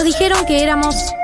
nos dijeron que éramos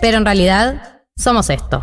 Pero en realidad somos esto.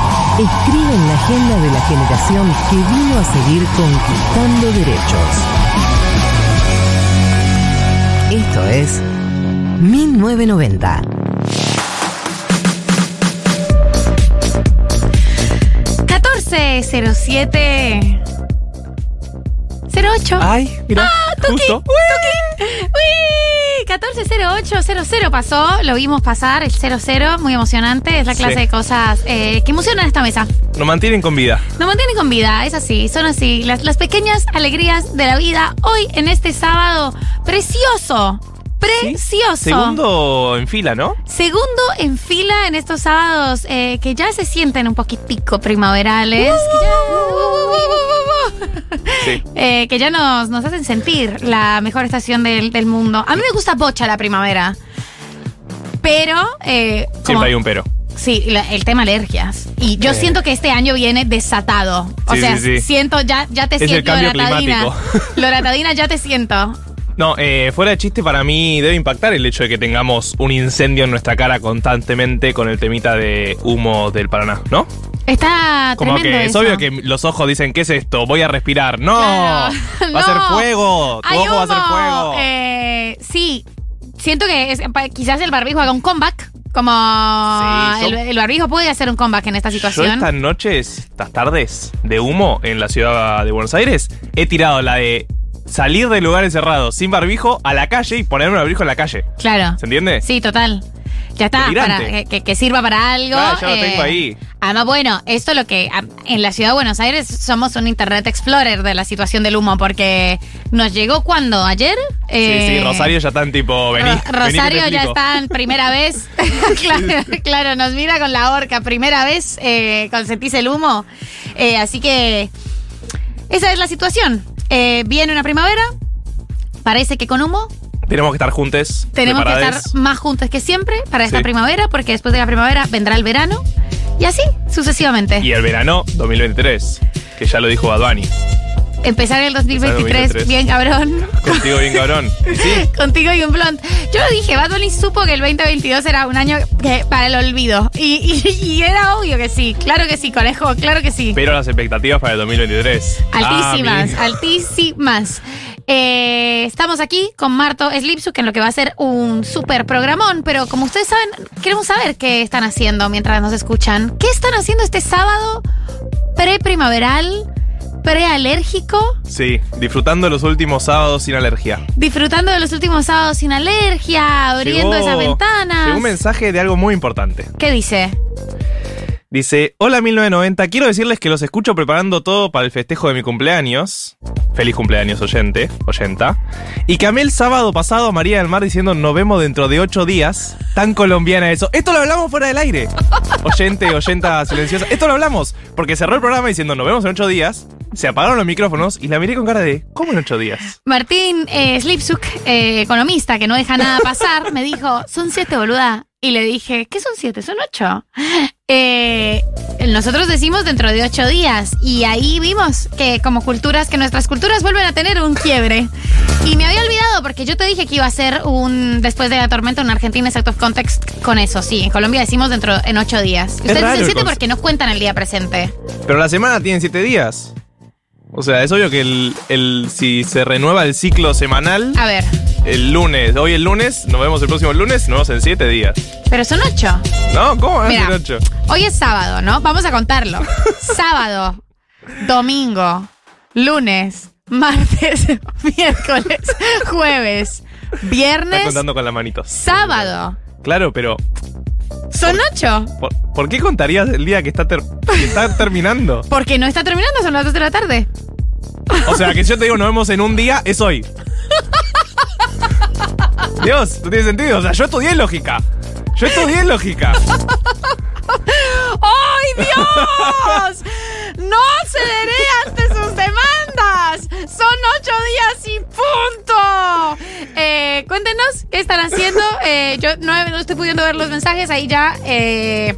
escriben la agenda de la generación que vino a seguir conquistando derechos. Esto es 1990. 1407 08. Ay, mira, ¡Ah, Tuki! justo. ¡Tuki! ¡Uy! 140800 pasó, lo vimos pasar, el 00, muy emocionante. Es la clase Sí. de cosas eh, que emocionan esta mesa. Nos mantienen con vida. Nos mantienen con vida, es así, son así. Las, las pequeñas alegrías de la vida hoy en este sábado precioso. Precioso. Segundo en fila, ¿no? Segundo en fila en estos sábados eh, que ya se sienten un poquitico primaverales. que ya- Sí. eh, que ya nos, nos hacen sentir la mejor estación del, del mundo. A mí me gusta bocha la primavera. Pero. eh, como- Siempre hay un pero. Sí, la- el tema alergias. Y yo Eh. siento que este año viene desatado. O Sí, sea, sí, sí. siento, ya, ya te Es el siento, cambio Loratadina. climático. Loratadina, ya te siento. No, eh, fuera de chiste, para mí debe impactar el hecho de que tengamos un incendio en nuestra cara constantemente con el temita de humo del Paraná, ¿no? Está Como tremendo que es eso. obvio que los ojos dicen, ¿qué es esto? Voy a respirar. ¡No! Claro. ¡Va a ser No. fuego! ¡Tu Hay ojo va a ser humo. fuego! Eh, sí, siento que es- pa- quizás el barbijo haga un comeback. Como Sí, yo- el, el barbijo puede hacer un comeback en esta Yo situación. estas noches, estas tardes de humo en la ciudad de Buenos Aires, he tirado la de salir de lugares cerrados sin barbijo a la calle y ponerme un barbijo en la calle. Claro. ¿Se entiende? Sí, total. Ya está, Delirante. para, que- sirva para algo. Claro, ya lo eh, tengo ahí. Además, bueno, esto lo que a- en la ciudad de Buenos Aires somos un Internet Explorer de la situación del humo, porque nos llegó cuando, ayer. Sí, sí, Eh, Rosario ya están tipo, vení. Ro- vení Rosario ya explico. está en primera vez. claro, claro, nos mira con la horca, primera vez eh, con sentís el humo. Eh, así que esa es la situación. Eh, viene una primavera, parece que con humo. Tenemos que estar juntos. Tenemos que estar más juntos que siempre para esta Sí. primavera, porque después de la primavera vendrá el verano. Y así, sucesivamente. Y el verano 2023, que ya lo dijo Badwani. Empezar el 2023, 2023. bien cabrón. Contigo bien cabrón. Sí, Contigo y un blond. Yo lo dije, Bad Bunny supo que el 2022 era un año que, para el olvido. Y, y- y era obvio que sí. Claro que sí, conejo, claro que sí. pero las expectativas para el 2023. Altísimas, Ah, altísimas. Eh, estamos aquí con Marto Slipsuk en lo que va a ser un súper programón, pero como ustedes saben, queremos saber qué están haciendo mientras nos escuchan. ¿Qué están haciendo este sábado pre-primaveral, pre-alérgico? Sí, disfrutando los últimos sábados sin alergia. Disfrutando de los últimos sábados sin alergia, abriendo Llegó- esas ventanas. Llegó un mensaje de algo muy importante. ¿Qué dice? Dice, hola 1990, quiero decirles que los escucho preparando todo para el festejo de mi cumpleaños. Feliz cumpleaños, oyente, oyenta. Y que amé el sábado pasado a María del Mar diciendo nos vemos dentro de ocho días. Tan colombiana eso. Esto lo hablamos fuera del aire. Oyente, oyenta silenciosa. Esto lo hablamos porque cerró el programa diciendo nos vemos en ocho días. Se apagaron los micrófonos y la miré con cara de ¿cómo en ocho días? Martín eh, Slipsuk, eh, economista que no deja nada pasar, me dijo, son siete, boluda. Y le dije, ¿qué son siete? Son ocho. Eh, nosotros decimos dentro de ocho días. Y ahí vimos que como culturas, que nuestras culturas vuelven a tener un quiebre. Y me había olvidado porque yo te dije que iba a ser un, después de la tormenta, un Argentina out of context con eso. Sí, en Colombia decimos dentro, en ocho días. Ustedes dicen siete porque nos cuentan el día presente. Pero la semana tiene siete días. O sea, es obvio que el, el- si se renueva el ciclo semanal, A ver, el lunes, hoy el lunes, nos vemos el próximo lunes, nos vemos en siete días. pero son ocho. ¿No? ¿Cómo van a ser ocho? Hoy es sábado, ¿no? Vamos a contarlo. sábado, domingo, lunes, martes, miércoles, jueves, Estás viernes, contando con las manitos. sábado. Claro, pero Son ocho. ¿por, por qué contarías el día que está, ter- que está terminando? Porque no está terminando, son las dos de la tarde. O sea, que yo te digo nos vemos en un día, es hoy. Dios, no tiene sentido. O sea, yo estudié lógica. Yo estudié lógica. ¡Ay, Dios! ¡No cederé ante sus demandas! ¡Son ocho días y punto! Eh, cuéntenos qué están haciendo. Eh, yo no, no estoy pudiendo ver los mensajes, ahí ya eh,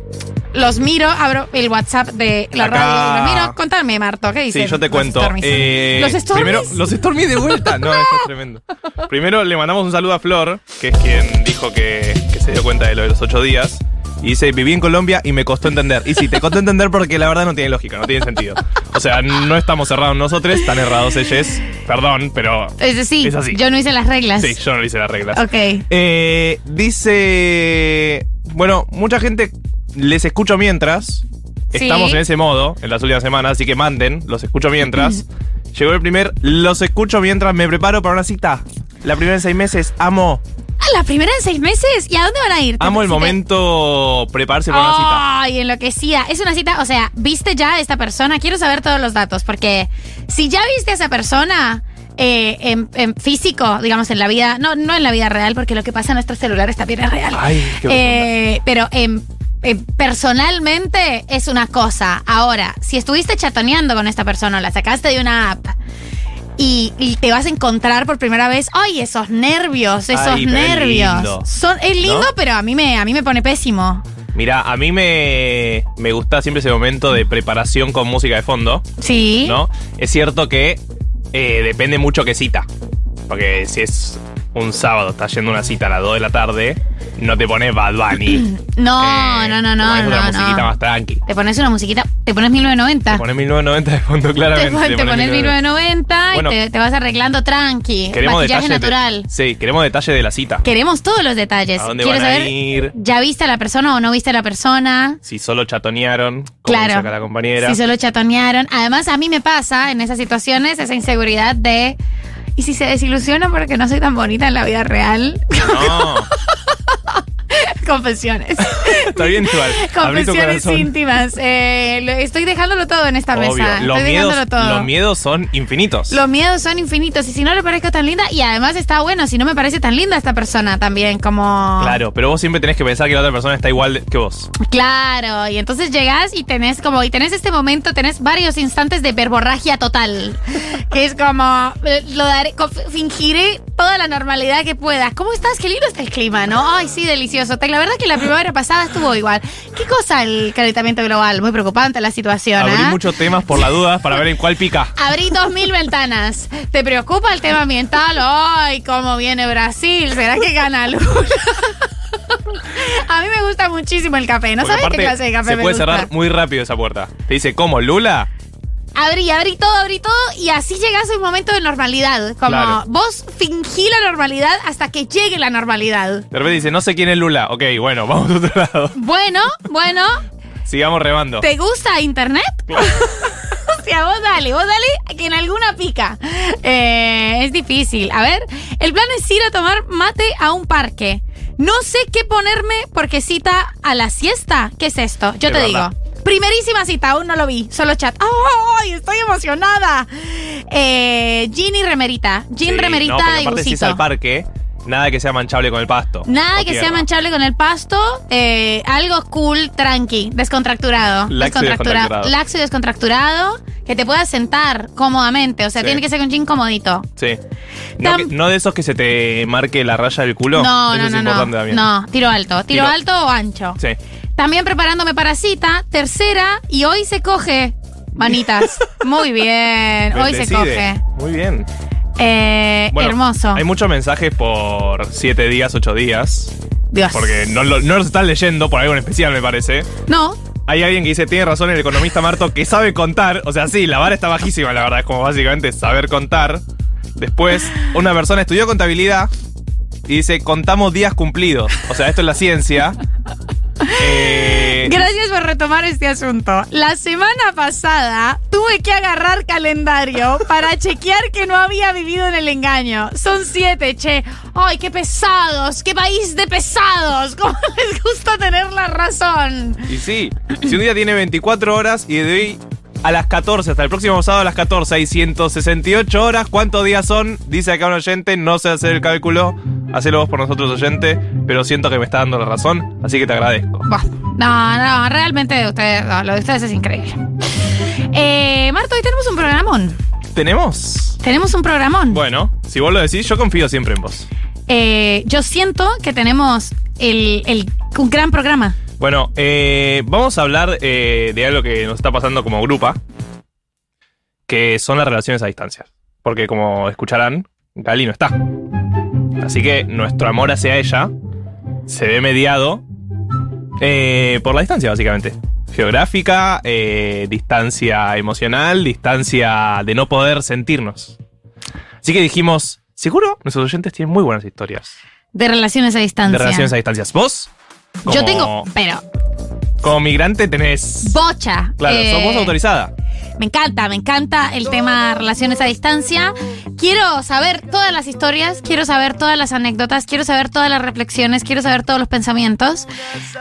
los miro. Abro el WhatsApp de la Acá. radio y lo miro. Contame, Marto, ¿qué dices? Sí, yo te cuento. Eh, ¿Los Stormies? Primero, los Stormies de vuelta. No, esto es tremendo. Primero le mandamos un saludo a Flor, que es quien dijo que, que se dio cuenta de lo de los ocho días. Y dice, viví en Colombia y me costó entender. Y sí, te costó entender porque la verdad no tiene lógica, no tiene sentido. O sea, no estamos cerrados nosotros, están errados ellos. Perdón, pero Es decir, es así. yo no hice las reglas. Sí, yo no hice las reglas. Ok. Eh, dice. Bueno, mucha gente les escucho mientras. Sí. Estamos en ese modo en las últimas semanas, así que manden, los escucho mientras. Llegó el primer, los escucho mientras me preparo para una cita. La primera en seis meses, amo. La primera en seis meses. ¿Y a dónde van a ir? Amo el momento prepararse para una cita. Ay, enloquecida. Es una cita, o sea, ¿viste ya a esta persona? Quiero saber todos los datos, porque si ya viste a esa persona eh, en, en físico, digamos, en la vida, no, no en la vida real, porque lo que pasa en nuestros celulares también es real. Ay, qué Eh, pero en- en- personalmente es una cosa. Ahora, si estuviste chatoneando con esta persona, o la sacaste de una app. Y, y te vas a encontrar por primera vez. ¡Ay, esos nervios! Esos Ay, nervios. lindo. Son, es lindo, ¿No? pero a mí me, a mí me pone pésimo. Mira, a mí me, me gusta siempre ese momento de preparación con música de fondo. Sí. ¿no? Es cierto que eh, depende mucho qué cita. Porque si es un sábado, estás yendo a una cita a las 2 de la tarde, no te pones Bad Bunny. No, Eh, no, no, te no, pones no, una musiquita no. más tranqui. Te pones una musiquita, te pones 1990. Te pones 1990 de fondo, Te, claramente. pon- te pones 1990 Bueno, y te, te vas arreglando tranqui. Queremos de- natural. sí, queremos detalle de la cita. Queremos todos los detalles. ¿A dónde Quiero van a saber, ir? ¿ya viste a la persona o no viste a la persona? Si solo chatonearon, como Claro. saca la compañera. Si solo chatonearon. Además, a mí me pasa en esas situaciones esa inseguridad de. ¿Y si se desilusiona porque no soy tan bonita en la vida real? No, Confesiones. está bien tu Confesiones íntimas. Eh, lo- estoy dejándolo todo en esta Obvio. mesa. Los estoy miedos, dejándolo todo. los miedos son infinitos. Los miedos son infinitos. Y si no le parezco tan linda, y además está bueno, si no me parece tan linda esta persona también, como. Claro, pero vos siempre tenés que pensar que la otra persona está igual que vos. Claro, y entonces llegás y tenés como, y tenés este momento, tenés varios instantes de verborragia total. Que es como, eh, lo daré, fingiré toda la normalidad que puedas. ¿Cómo estás? Qué lindo está el clima, ¿no? Ay, sí, delicioso. La verdad que la primavera pasada estuvo igual. ¿Qué cosa el calentamiento global? Muy preocupante la situación, Abrí ¿ah? muchos temas por la duda para ver en cuál pica. Abrí dos mil ventanas. ¿Te preocupa el tema ambiental? ¡Ay, cómo viene Brasil! ¿Será que gana Lula? A mí me gusta muchísimo el café. ¿No Porque sabes qué clase de café se me puede gusta? cerrar muy rápido esa puerta. Te dice, ¿cómo? ¿Lula? Abrí, abrí todo, abrí todo y así llegas a un momento de normalidad. Como Claro. vos fingí la normalidad hasta que llegue la normalidad. De repente dice, no sé quién es Lula. Ok, bueno, vamos a otro lado. Bueno, bueno, Sigamos remando. ¿te gusta internet? o sea, vos dale, vos dale, que en alguna pica. Eh, es difícil. A ver, el plan es ir a tomar mate a un parque. No sé qué ponerme porque cita a la siesta. ¿Qué es esto? Yo te verdad. digo. Primerísima cita, aún no lo vi, solo chat. ¡Ay, estoy emocionada! Eh, Jean y remerita. Jean, Sí, remerita no, y aparte si es al parque, nada que sea manchable con el pasto. Nada que sea manchable con el pasto, eh, algo cool, tranqui, descontracturado. Laxo y descontracturado. Laxo y descontracturado, que te puedas sentar cómodamente. O sea, Sí. tiene que ser un jean comodito. Sí. No, Tam- que- no de esos que se te marque la raya del culo. No, Eso no, es no, importante no. también. No, tiro alto. Tiro, Tiro- alto o ancho. Sí. También preparándome para cita, tercera, y hoy se coge. Manitas. Muy bien. Hoy se coge. Muy bien. Eh, Bueno, hermoso. Hay muchos mensajes por 7 días, 8 días. Dios. Porque no, lo- no los estás leyendo por algo en especial, me parece. No. hay alguien que dice, tiene razón el economista Marto, que sabe contar. O sea, sí, la vara está bajísima, la verdad. Es como básicamente saber contar. Después, una persona estudió contabilidad y dice, contamos días cumplidos. O sea, esto es la ciencia. Eh, Gracias por retomar este asunto. La semana pasada tuve que agarrar calendario para chequear que no había vivido en el engaño. Son siete, che. ¡Ay, qué pesados! ¡Qué país de pesados! ¿Cómo les gusta tener la razón? y sí, si un día tiene 24 horas y de hoy a las 14, hasta el próximo sábado a las 14 hay 168 horas, ¿cuántos días son? Dice acá un oyente, no sé hacer el cálculo. Hacelo vos por nosotros, oyente, pero siento que me está dando la razón, así que te agradezco. No, no, realmente ustedes, no, lo de ustedes es increíble. Eh, Marto, hoy tenemos un programón. ¿Tenemos? Tenemos un programón. Bueno, si vos lo decís, yo confío siempre en vos. Eh, yo siento que tenemos el, el- un gran programa. Bueno, eh, vamos a hablar eh, de algo que nos está pasando como grupa, que son las relaciones a distancia. Porque como escucharán, Gali no está. Así que nuestro amor hacia ella se ve mediado eh, por la distancia, básicamente. Geográfica, distancia emocional, distancia de no poder sentirnos. Así que dijimos, seguro nuestros oyentes tienen muy buenas historias De relaciones a distancia. de relaciones a distancias. ¿Vos? Yo tengo, pero Como migrante tenés. bocha. Claro, Eh, sos vos autorizada. Me encanta, me encanta el tema relaciones a distancia. Quiero saber todas las historias, quiero saber todas las anécdotas, quiero saber todas las reflexiones, quiero saber todos los pensamientos.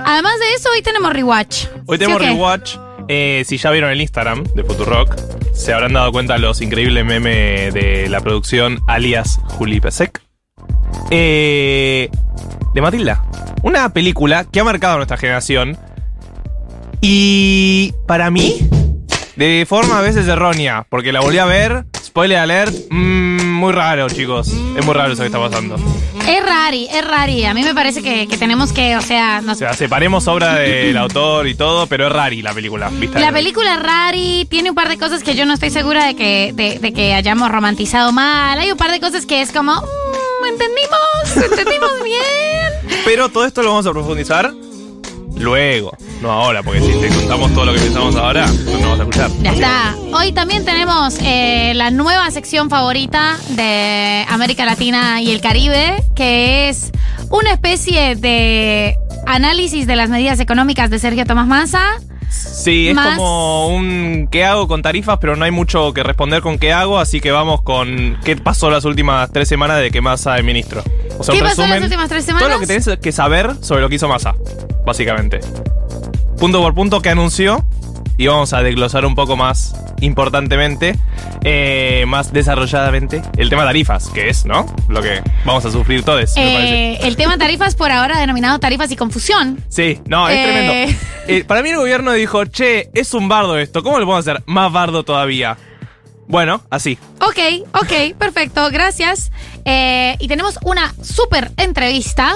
Además de eso, hoy tenemos rewatch. Hoy ¿Sí tenemos rewatch. Eh, si ya vieron el Instagram de Futurock, se habrán dado cuenta los increíbles memes de la producción alias Juli Pesek. Eh, de Matilda. Una película que ha marcado a nuestra generación. Y para mí, de forma a veces errónea, porque la volví a ver. Spoiler alert, mm, muy raro, chicos. Es muy raro eso que está pasando. Es rari, es rari. A mí me parece que, que tenemos que, o sea, nos- O sea, separemos obra del autor y todo, pero es rari la película. ¿viste? La película es rari, tiene un par de cosas que yo no estoy segura de que, de, de que hayamos romantizado mal. Hay un par de cosas que es como, "Mm, entendimos, entendimos bien. Pero todo esto lo vamos a profundizar luego, no ahora, porque si te contamos todo lo que pensamos ahora, no nos vas a escuchar. Ya está. Hoy también tenemos eh, la nueva sección favorita de América Latina y el Caribe, que es una especie de análisis de las medidas económicas de Sergio Tomás Massa. Sí, es Más- como un qué hago con tarifas, pero no hay mucho que responder con qué hago, así que vamos con qué pasó las últimas tres semanas de que Massa es ministro. O sea, ¿Qué pasó las últimas tres semanas? Todo lo que tenés que saber sobre lo que hizo Massa, básicamente. Punto por punto que anunció. Y vamos a desglosar un poco más importantemente, eh, más desarrolladamente, el tema tarifas, que es, ¿no? Lo que vamos a sufrir todos, me parece. Eh, el tema tarifas por ahora denominado tarifas y confusión. Sí, no, es Eh. tremendo. Eh, para mí el gobierno dijo, che, es un bardo esto, ¿cómo lo podemos hacer más bardo todavía? Bueno, así. Ok, ok, perfecto, gracias. Y tenemos una súper entrevista.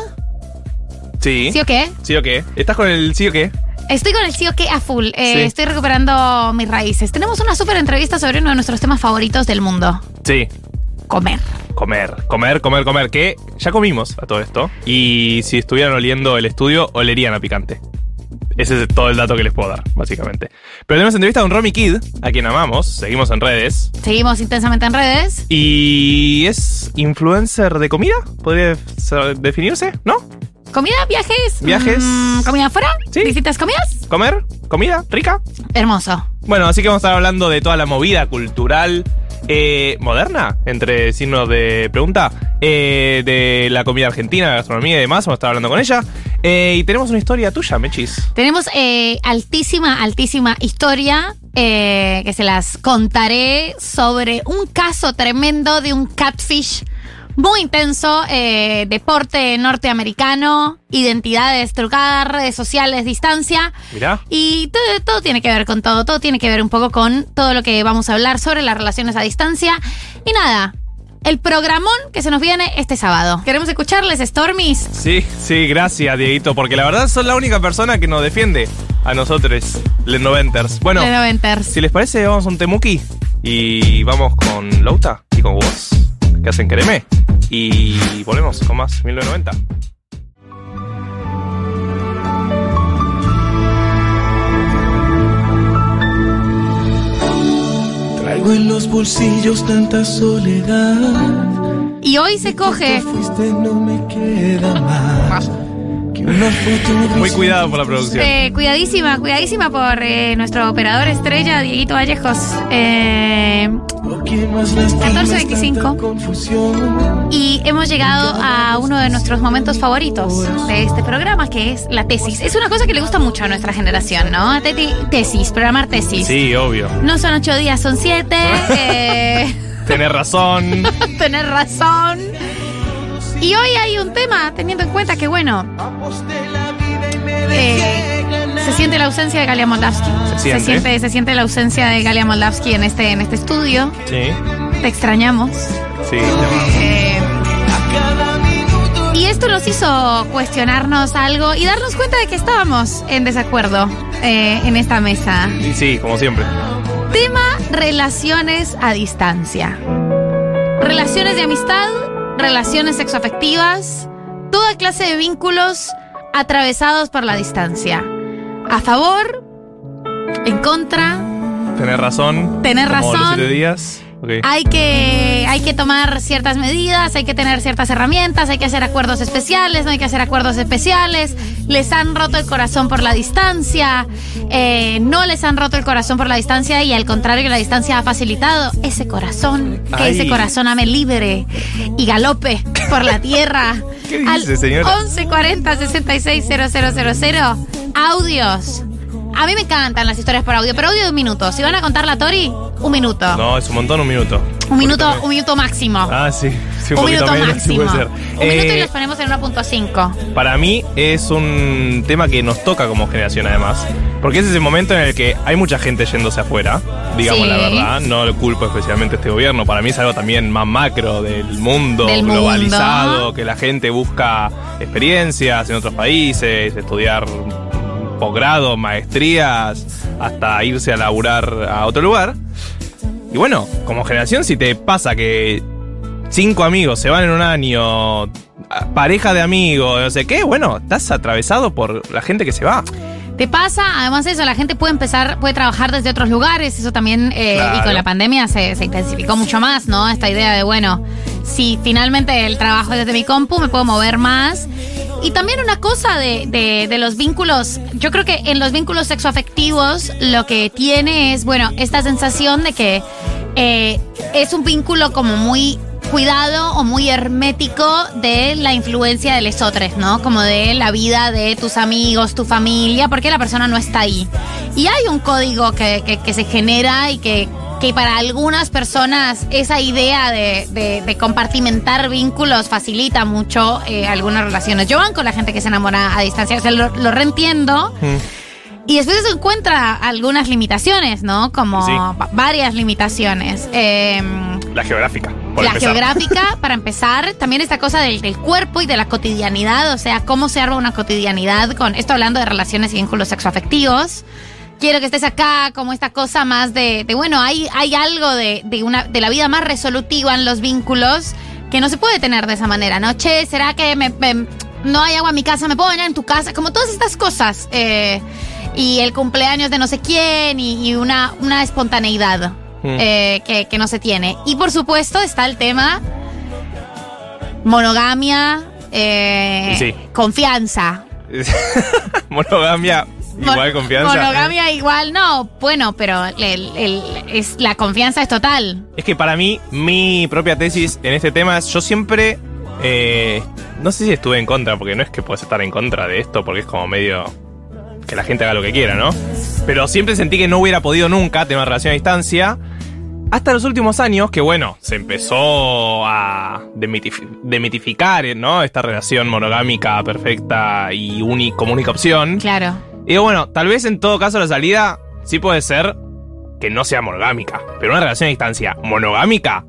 Sí. ¿Sí o qué? ¿Sí o qué? ¿Estás con el sí o qué? Estoy con el sí o qué a full. Eh, Sí. Estoy recuperando mis raíces. Tenemos una súper entrevista sobre uno de nuestros temas favoritos del mundo. Sí. Comer. Comer, comer, comer, comer. Que ya comimos a todo esto. Y si estuvieran oliendo el estudio, olerían a picante. Ese es todo el dato que les puedo dar, básicamente. Pero tenemos entrevista con Romy Kid, a quien amamos. Seguimos en redes. Seguimos intensamente en redes. Y es influencer de comida, podría definirse, ¿no? ¿Comida? ¿Viajes? Viajes. Mm, ¿Comida afuera? Sí. ¿Distintas comidas? ¿Comer? ¿Comida? ¿Rica? Hermoso. Bueno, así que vamos a estar hablando de toda la movida cultural eh, moderna, entre signos de pregunta, eh, de la comida argentina, la gastronomía y demás. Vamos a estar hablando con ella. Eh, y tenemos una historia tuya, Mechis. Tenemos altísima, altísima historia que se las contaré sobre un caso tremendo de un catfish muy intenso, eh, deporte norteamericano, identidades trucadas, redes sociales, distancia. Mirá. Y todo, todo tiene que ver con todo, todo tiene que ver un poco con todo lo que vamos a hablar sobre las relaciones a distancia. Y nada, el programón que se nos viene este sábado. ¿Queremos escucharles, Stormies? Sí, sí, gracias, Dieguito, porque la verdad son la única persona que nos defiende a nosotros, los noventers. Bueno, Noventers. si les parece, vamos a un temuki y vamos con Louta y con vos, que hacen Quereme. Y volvemos con más 1990. Traigo en los bolsillos tanta soledad. Y hoy se coge. Muy cuidado por la producción. Eh, cuidadísima, cuidadísima por eh, nuestro operador estrella, Dieguito Vallejos. Eh, 14.25. confusión. y hemos llegado a uno de nuestros momentos favoritos de este programa, que es la tesis. Es una cosa que le gusta mucho a nuestra generación, ¿no? Teti- tesis, programar tesis. Sí, obvio. No son ocho días, son siete. eh, Tenés razón. tener razón. Y hoy hay un tema, teniendo en cuenta que, bueno, eh, se siente la ausencia de Galia Moldavsky. Se siente. Se siente, se siente la ausencia de Galia Moldavsky en este, en este estudio. Sí, Te extrañamos. sí. Eh, y esto nos hizo cuestionarnos algo y darnos cuenta de que estábamos en desacuerdo eh, en esta mesa. Y sí, como siempre. Tema relaciones a distancia. Relaciones de amistad, relaciones sexoafectivas, toda clase de vínculos atravesados por la distancia. A favor, en contra, Tenés razón. Como razón. los siete días. Ok. hay que, hay que tomar ciertas medidas, hay que tener ciertas herramientas, hay que hacer acuerdos especiales, no hay que hacer acuerdos especiales. Les han roto el corazón por la distancia, eh, no les han roto el corazón por la distancia y al contrario, la distancia ha facilitado ese corazón, que Ay. ese corazón ame libre y galope por la tierra. ¿Qué dice, señora? 1140 660000 audios. A mí me encantan las historias por audio, pero audio de un minuto. Si van a contar la Tori, un minuto. No, es un montón, un minuto. Un minuto, un minuto máximo. Ah, sí. sí un, un minuto menos, sí máximo. puede ser. Un minuto y Eh, los ponemos en 1.5. Para mí es un tema que nos toca como generación además, porque es ese momento en el que hay mucha gente yéndose afuera, digamos Sí. la verdad, no lo culpo especialmente a este gobierno, para mí es algo también más macro del mundo Del mundo. globalizado, que la gente busca experiencias en otros países, estudiar posgrado, maestrías, hasta irse a laburar a otro lugar. Y bueno, como generación si te pasa que cinco amigos se van en un año, pareja de amigos, no sé qué, bueno, estás atravesado por la gente que se va. Te pasa, además de eso, la gente puede empezar, puede trabajar desde otros lugares, eso también, eh, Claro. y con la pandemia se, se intensificó mucho más, ¿no? Esta idea de, bueno, si finalmente el trabajo es desde mi compu, me puedo mover más. Y también una cosa de, de- los vínculos, yo creo que en los vínculos sexoafectivos lo que tiene es, bueno, esta sensación de que eh, es un vínculo como muy cuidado o muy hermético de la influencia de lesotres, ¿no? Como de la vida de tus amigos, tu familia, porque la persona no está ahí. Y hay un código que- que se genera y que, que para algunas personas esa idea de, de- de compartimentar vínculos facilita mucho eh, algunas relaciones. Yo van con la gente que se enamora a distancia, o sea, lo, lo reentiendo. Y después se encuentra algunas limitaciones, ¿no? Como Sí. varias limitaciones. Em, La geográfica. por la empezar. geográfica, para empezar, también esta cosa del, del cuerpo y de la cotidianidad, o sea, cómo se arma una cotidianidad con esto hablando de relaciones y vínculos sexoafectivos. Quiero que estés acá, como esta cosa más de, de, bueno, hay, hay algo de, de una, de la vida más resolutiva en los vínculos que no se puede tener de esa manera, ¿no? Che, ¿será que me, me- no hay agua en mi casa? ¿Me puedo bañar en tu casa? Como todas estas cosas. eh, y el cumpleaños de no sé quién y, y una, una espontaneidad Mm. eh, que, que no se tiene. Y por supuesto está el tema monogamia, eh, Sí. confianza. Monogamia, igual confianza. Monogamia igual, no, bueno, pero el- el- es, la confianza es total. Es que para mí, mi propia tesis en este tema es, yo siempre, eh, no sé si estuve en contra, porque no es que puedes estar en contra de esto, porque es como medio que la gente haga lo que quiera, ¿no? Pero siempre sentí que no hubiera podido nunca tener una relación a distancia. Hasta los últimos años, que bueno, se empezó a demitif- demitificar, ¿no? Esta relación monogámica perfecta y uni- como única opción. Claro. Y digo, bueno, tal vez en todo caso la salida sí puede ser que no sea monogámica. Pero una relación a distancia monogámica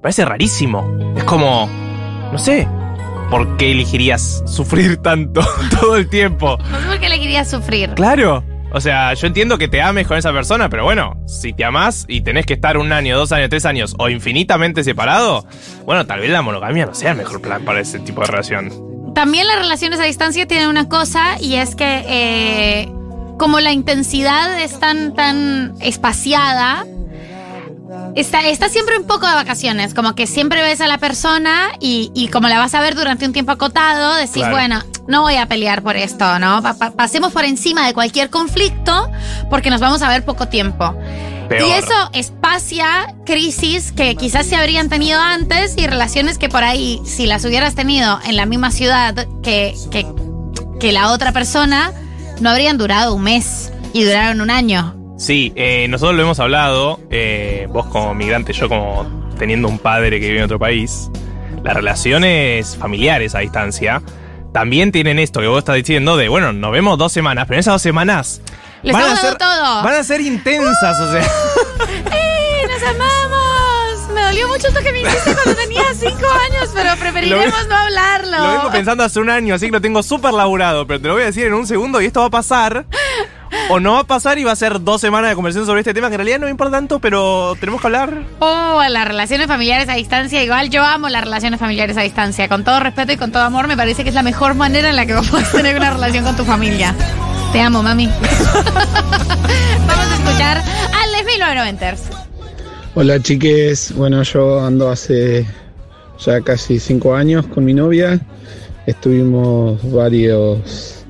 parece rarísimo. Es como, no sé, ¿por qué elegirías sufrir tanto todo el tiempo? No sé por qué le quería sufrir. Claro. O sea, yo entiendo que te ames con esa persona, pero bueno, si te amás y tenés que estar un año, dos años, tres años o infinitamente separado, bueno, tal vez la monogamia no sea el mejor plan para ese tipo de relación. También las relaciones a distancia tienen una cosa y es que eh, como la intensidad es tan, tan espaciada, Está, está siempre un poco de vacaciones, como que siempre ves a la persona y, y como la vas a ver durante un tiempo acotado, decís, Claro. bueno, no voy a pelear por esto, ¿no? Pa- pa- pasemos por encima de cualquier conflicto porque nos vamos a ver poco tiempo. Peor. Y eso espacia crisis que quizás se habrían tenido antes y relaciones que por ahí, si las hubieras tenido en la misma ciudad que, que, que la otra persona, no habrían durado un mes y duraron un año. Sí, eh, nosotros lo hemos hablado, eh, vos como migrante, yo como teniendo un padre que vive en otro país, las relaciones familiares a distancia también tienen esto que vos estás diciendo de, bueno, nos vemos dos semanas, pero en esas dos semanas Le van a ser, todo. van a ser intensas, o sea. ¡Eh, nos amamos! Me dolió mucho esto que me hiciste cuando tenía cinco años, pero preferiremos Lo- no hablarlo. Lo vengo pensando hace un año, así que lo tengo súper laburado, pero te lo voy a decir en un segundo y esto va a pasar. O no va a pasar y va a ser dos semanas de conversación sobre este tema que en realidad no me importa tanto, pero tenemos que hablar. Oh, las relaciones familiares a distancia. Igual yo amo las relaciones familiares a distancia. Con todo respeto y con todo amor, me parece que es la mejor manera en la que vos podés tener una relación con tu familia. Te amo, mami. Vamos a escuchar a Les 1990ers. Hola chiques, bueno yo ando hace ya casi cinco años con mi novia, estuvimos varios,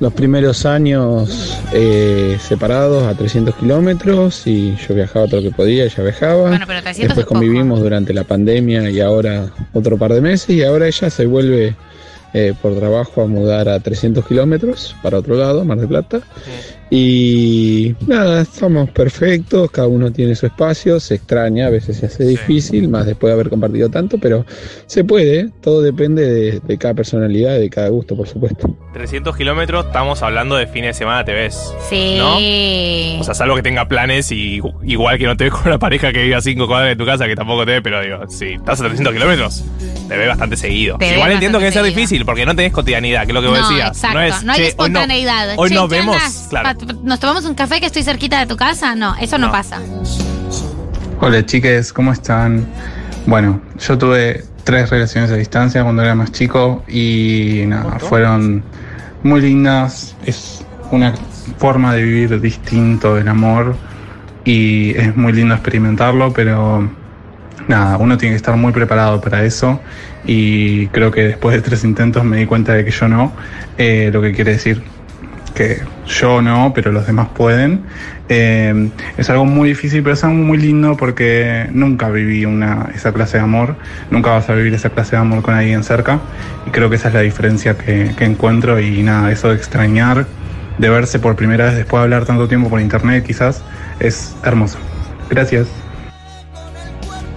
los primeros años eh, separados a 300 kilómetros y yo viajaba todo lo que podía, ella viajaba, Bueno, pero 300 después poco. convivimos durante la pandemia y ahora otro par de meses y ahora ella se vuelve eh, por trabajo a mudar a 300 kilómetros para otro lado, Mar del Plata. Y nada, estamos perfectos, cada uno tiene su espacio, se extraña, a veces se hace difícil, más después de haber compartido tanto, pero se puede, todo depende de, de cada personalidad y de cada gusto, por supuesto. 300 kilómetros, estamos hablando de fines de semana, te ves. Sí. ¿No? O sea, salvo que tenga planes y igual que no te ves con una pareja que vive a 5 cuadras de tu casa, que tampoco te ve, pero digo, si estás a 300 kilómetros, te ve bastante seguido. Te igual entiendo que ser difícil porque no tenés cotidianidad, que es lo que vos no, decías. exacto. No, es, no hay "Che, hoy no- espontaneidad. Hoy Che, nos ¿qué vemos. Claro. ¿Nos tomamos un café que estoy cerquita de tu casa? No, eso no, No. pasa. Hola chiques, ¿cómo están? Bueno, yo tuve tres relaciones a distancia cuando era más chico y nada, fueron muy lindas. Es una forma de vivir distinto el amor y es muy lindo experimentarlo, pero nada, uno tiene que estar muy preparado para eso y creo que después de tres intentos me di cuenta de que yo no, eh, lo que quiere decir que yo no, pero los demás pueden. Eh, es algo muy difícil, pero es algo muy lindo porque nunca viví una, esa clase de amor, nunca vas a vivir esa clase de amor con alguien cerca y creo que esa es la diferencia que, que encuentro y nada, eso de extrañar, de verse por primera vez después de hablar tanto tiempo por internet quizás, es hermoso. Gracias.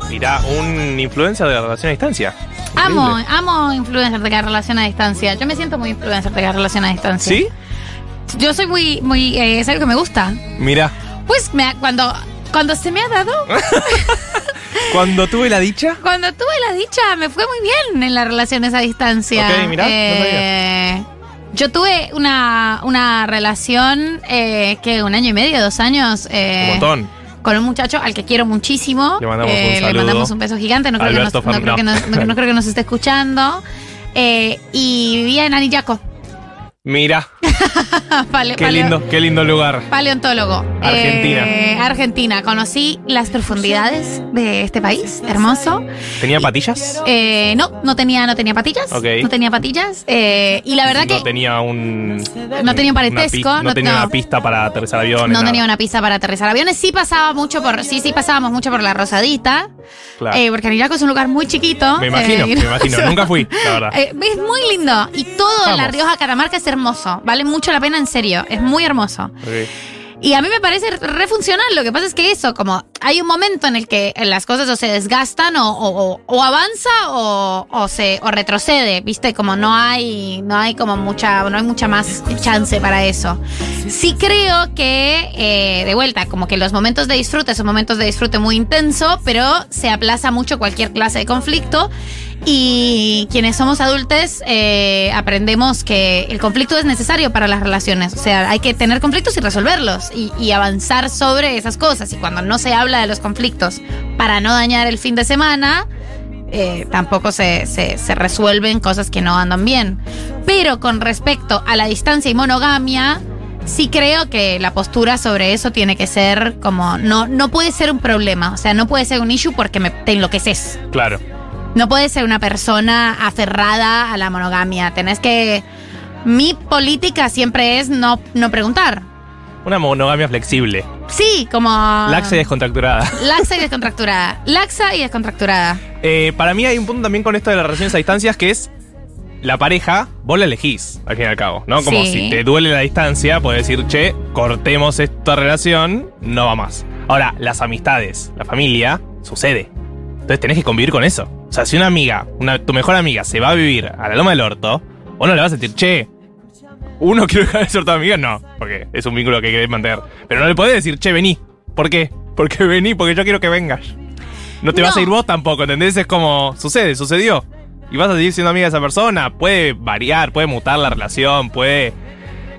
Mirá, un influencer de la relación a distancia. Amo, amo influencer de la relación a distancia. Yo me siento muy influencer de la relación a distancia. ¿Sí? Yo soy muy, muy, eh, es algo que me gusta. Mira, Pues me cuando, cuando se me ha dado, cuando tuve la dicha. cuando tuve la dicha, me fue muy bien en las relaciones a distancia. Ok, mirá, no Eh, yo tuve una, una relación eh, que un año y medio, dos años. eh, Un montón. Con un muchacho al que quiero muchísimo. Le mandamos un Eh, Le saludo. mandamos un beso gigante. No creo, que nos, no creo que no. nos- no- no creo que nos esté escuchando. Eh, y vivía en Anillaco. Mira, qué lindo, qué lindo lugar. Paleontólogo. Argentina. Eh, Argentina. Conocí las profundidades de este país. Hermoso. ¿Tenía patillas? Eh, no, no tenía, no tenía patillas. Ok. No tenía patillas. Eh, y la verdad no que tenía un. No tenía un parentesco, pi- No, no- tenía no. una pista para aterrizar aviones. no nada. tenía una pista para aterrizar aviones. Sí pasaba mucho por, sí, sí pasábamos mucho por la Rosadita. Claro. Eh, porque Anillaco es un lugar muy chiquito. Me imagino, Eh, me imagino. Nunca fui, la verdad. Es muy lindo. Y todo en La. Rioja Catamarca es hermoso. Vale mucho la pena, en serio. Es muy hermoso. Y a mí me parece re funcional. Lo que pasa es que eso, como hay un momento en el que las cosas o se desgastan o, o- o- o avanza o, o se o retrocede, ¿viste? Como no hay no hay como mucha no hay mucha más chance para eso. Sí creo que eh, de vuelta como que los momentos de disfrute son momentos de disfrute muy intenso, pero se aplaza mucho cualquier clase de conflicto. Y quienes somos adultos eh, aprendemos que el conflicto es necesario para las relaciones. O sea, hay que tener conflictos y resolverlos y, avanzar sobre esas cosas. Y cuando no se habla de los conflictos para no dañar el fin de semana, eh, tampoco se, se- se resuelven cosas que no andan bien. Pero con respecto a la distancia y monogamia, sí creo que la postura sobre eso tiene que ser como, no, no puede ser un problema, o sea, no puede ser un issue porque me, te enloqueces. Claro. No puedes ser una persona aferrada a la monogamia. Tenés que. Mi política siempre es no, no preguntar. Una monogamia flexible. Sí, como. Laxa y descontracturada. Laxa y descontracturada. Laxa y descontracturada. Eh, para mí hay un punto también con esto de las relaciones a distancias que es la pareja, vos la elegís, al fin y al cabo, ¿no? Como Sí. si te duele la distancia, puedes decir, che, cortemos esta relación, no va más. Ahora, las amistades, la familia, sucede. Entonces tenés que convivir con eso. O sea, si una amiga, una, tu mejor amiga, se va a vivir a la loma del orto, vos no le vas a decir, che, uno quiero dejar de ser tu amiga, no, porque es un vínculo que querés mantener. Pero no le podés decir, che, vení. ¿Por qué? Porque vení, porque yo quiero que vengas. No te vas a ir vos tampoco, ¿entendés? Es como, sucede, sucedió. Y vas a seguir siendo amiga de esa persona. Puede variar, puede mutar la relación, puede.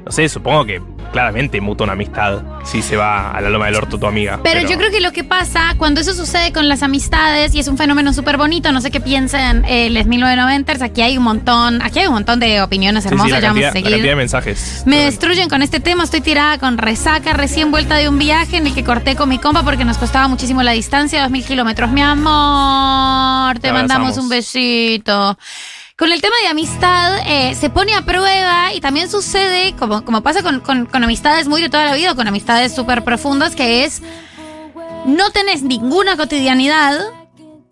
No sé, supongo que claramente muta una amistad si se va a la loma del orto tu amiga. Pero, yo creo que lo que pasa cuando eso sucede con las amistades y es un fenómeno súper bonito, no sé qué piensan eh, les 1990ers, aquí hay un montón, aquí hay un montón de opiniones Sí, sí, hermosas, la, ya vamos a la seguir. cantidad de mensajes. Me destruyen con este tema, estoy tirada con resaca, recién vuelta de un viaje en el que corté con mi compa porque nos costaba muchísimo la distancia, dos mil kilómetros. Mi amor, te Te mandamos un besito. Con el tema de amistad, eh, se pone a prueba y también sucede, como, como pasa con, con- con amistades muy de toda la vida, con amistades súper profundas, que es, no tenés ninguna cotidianidad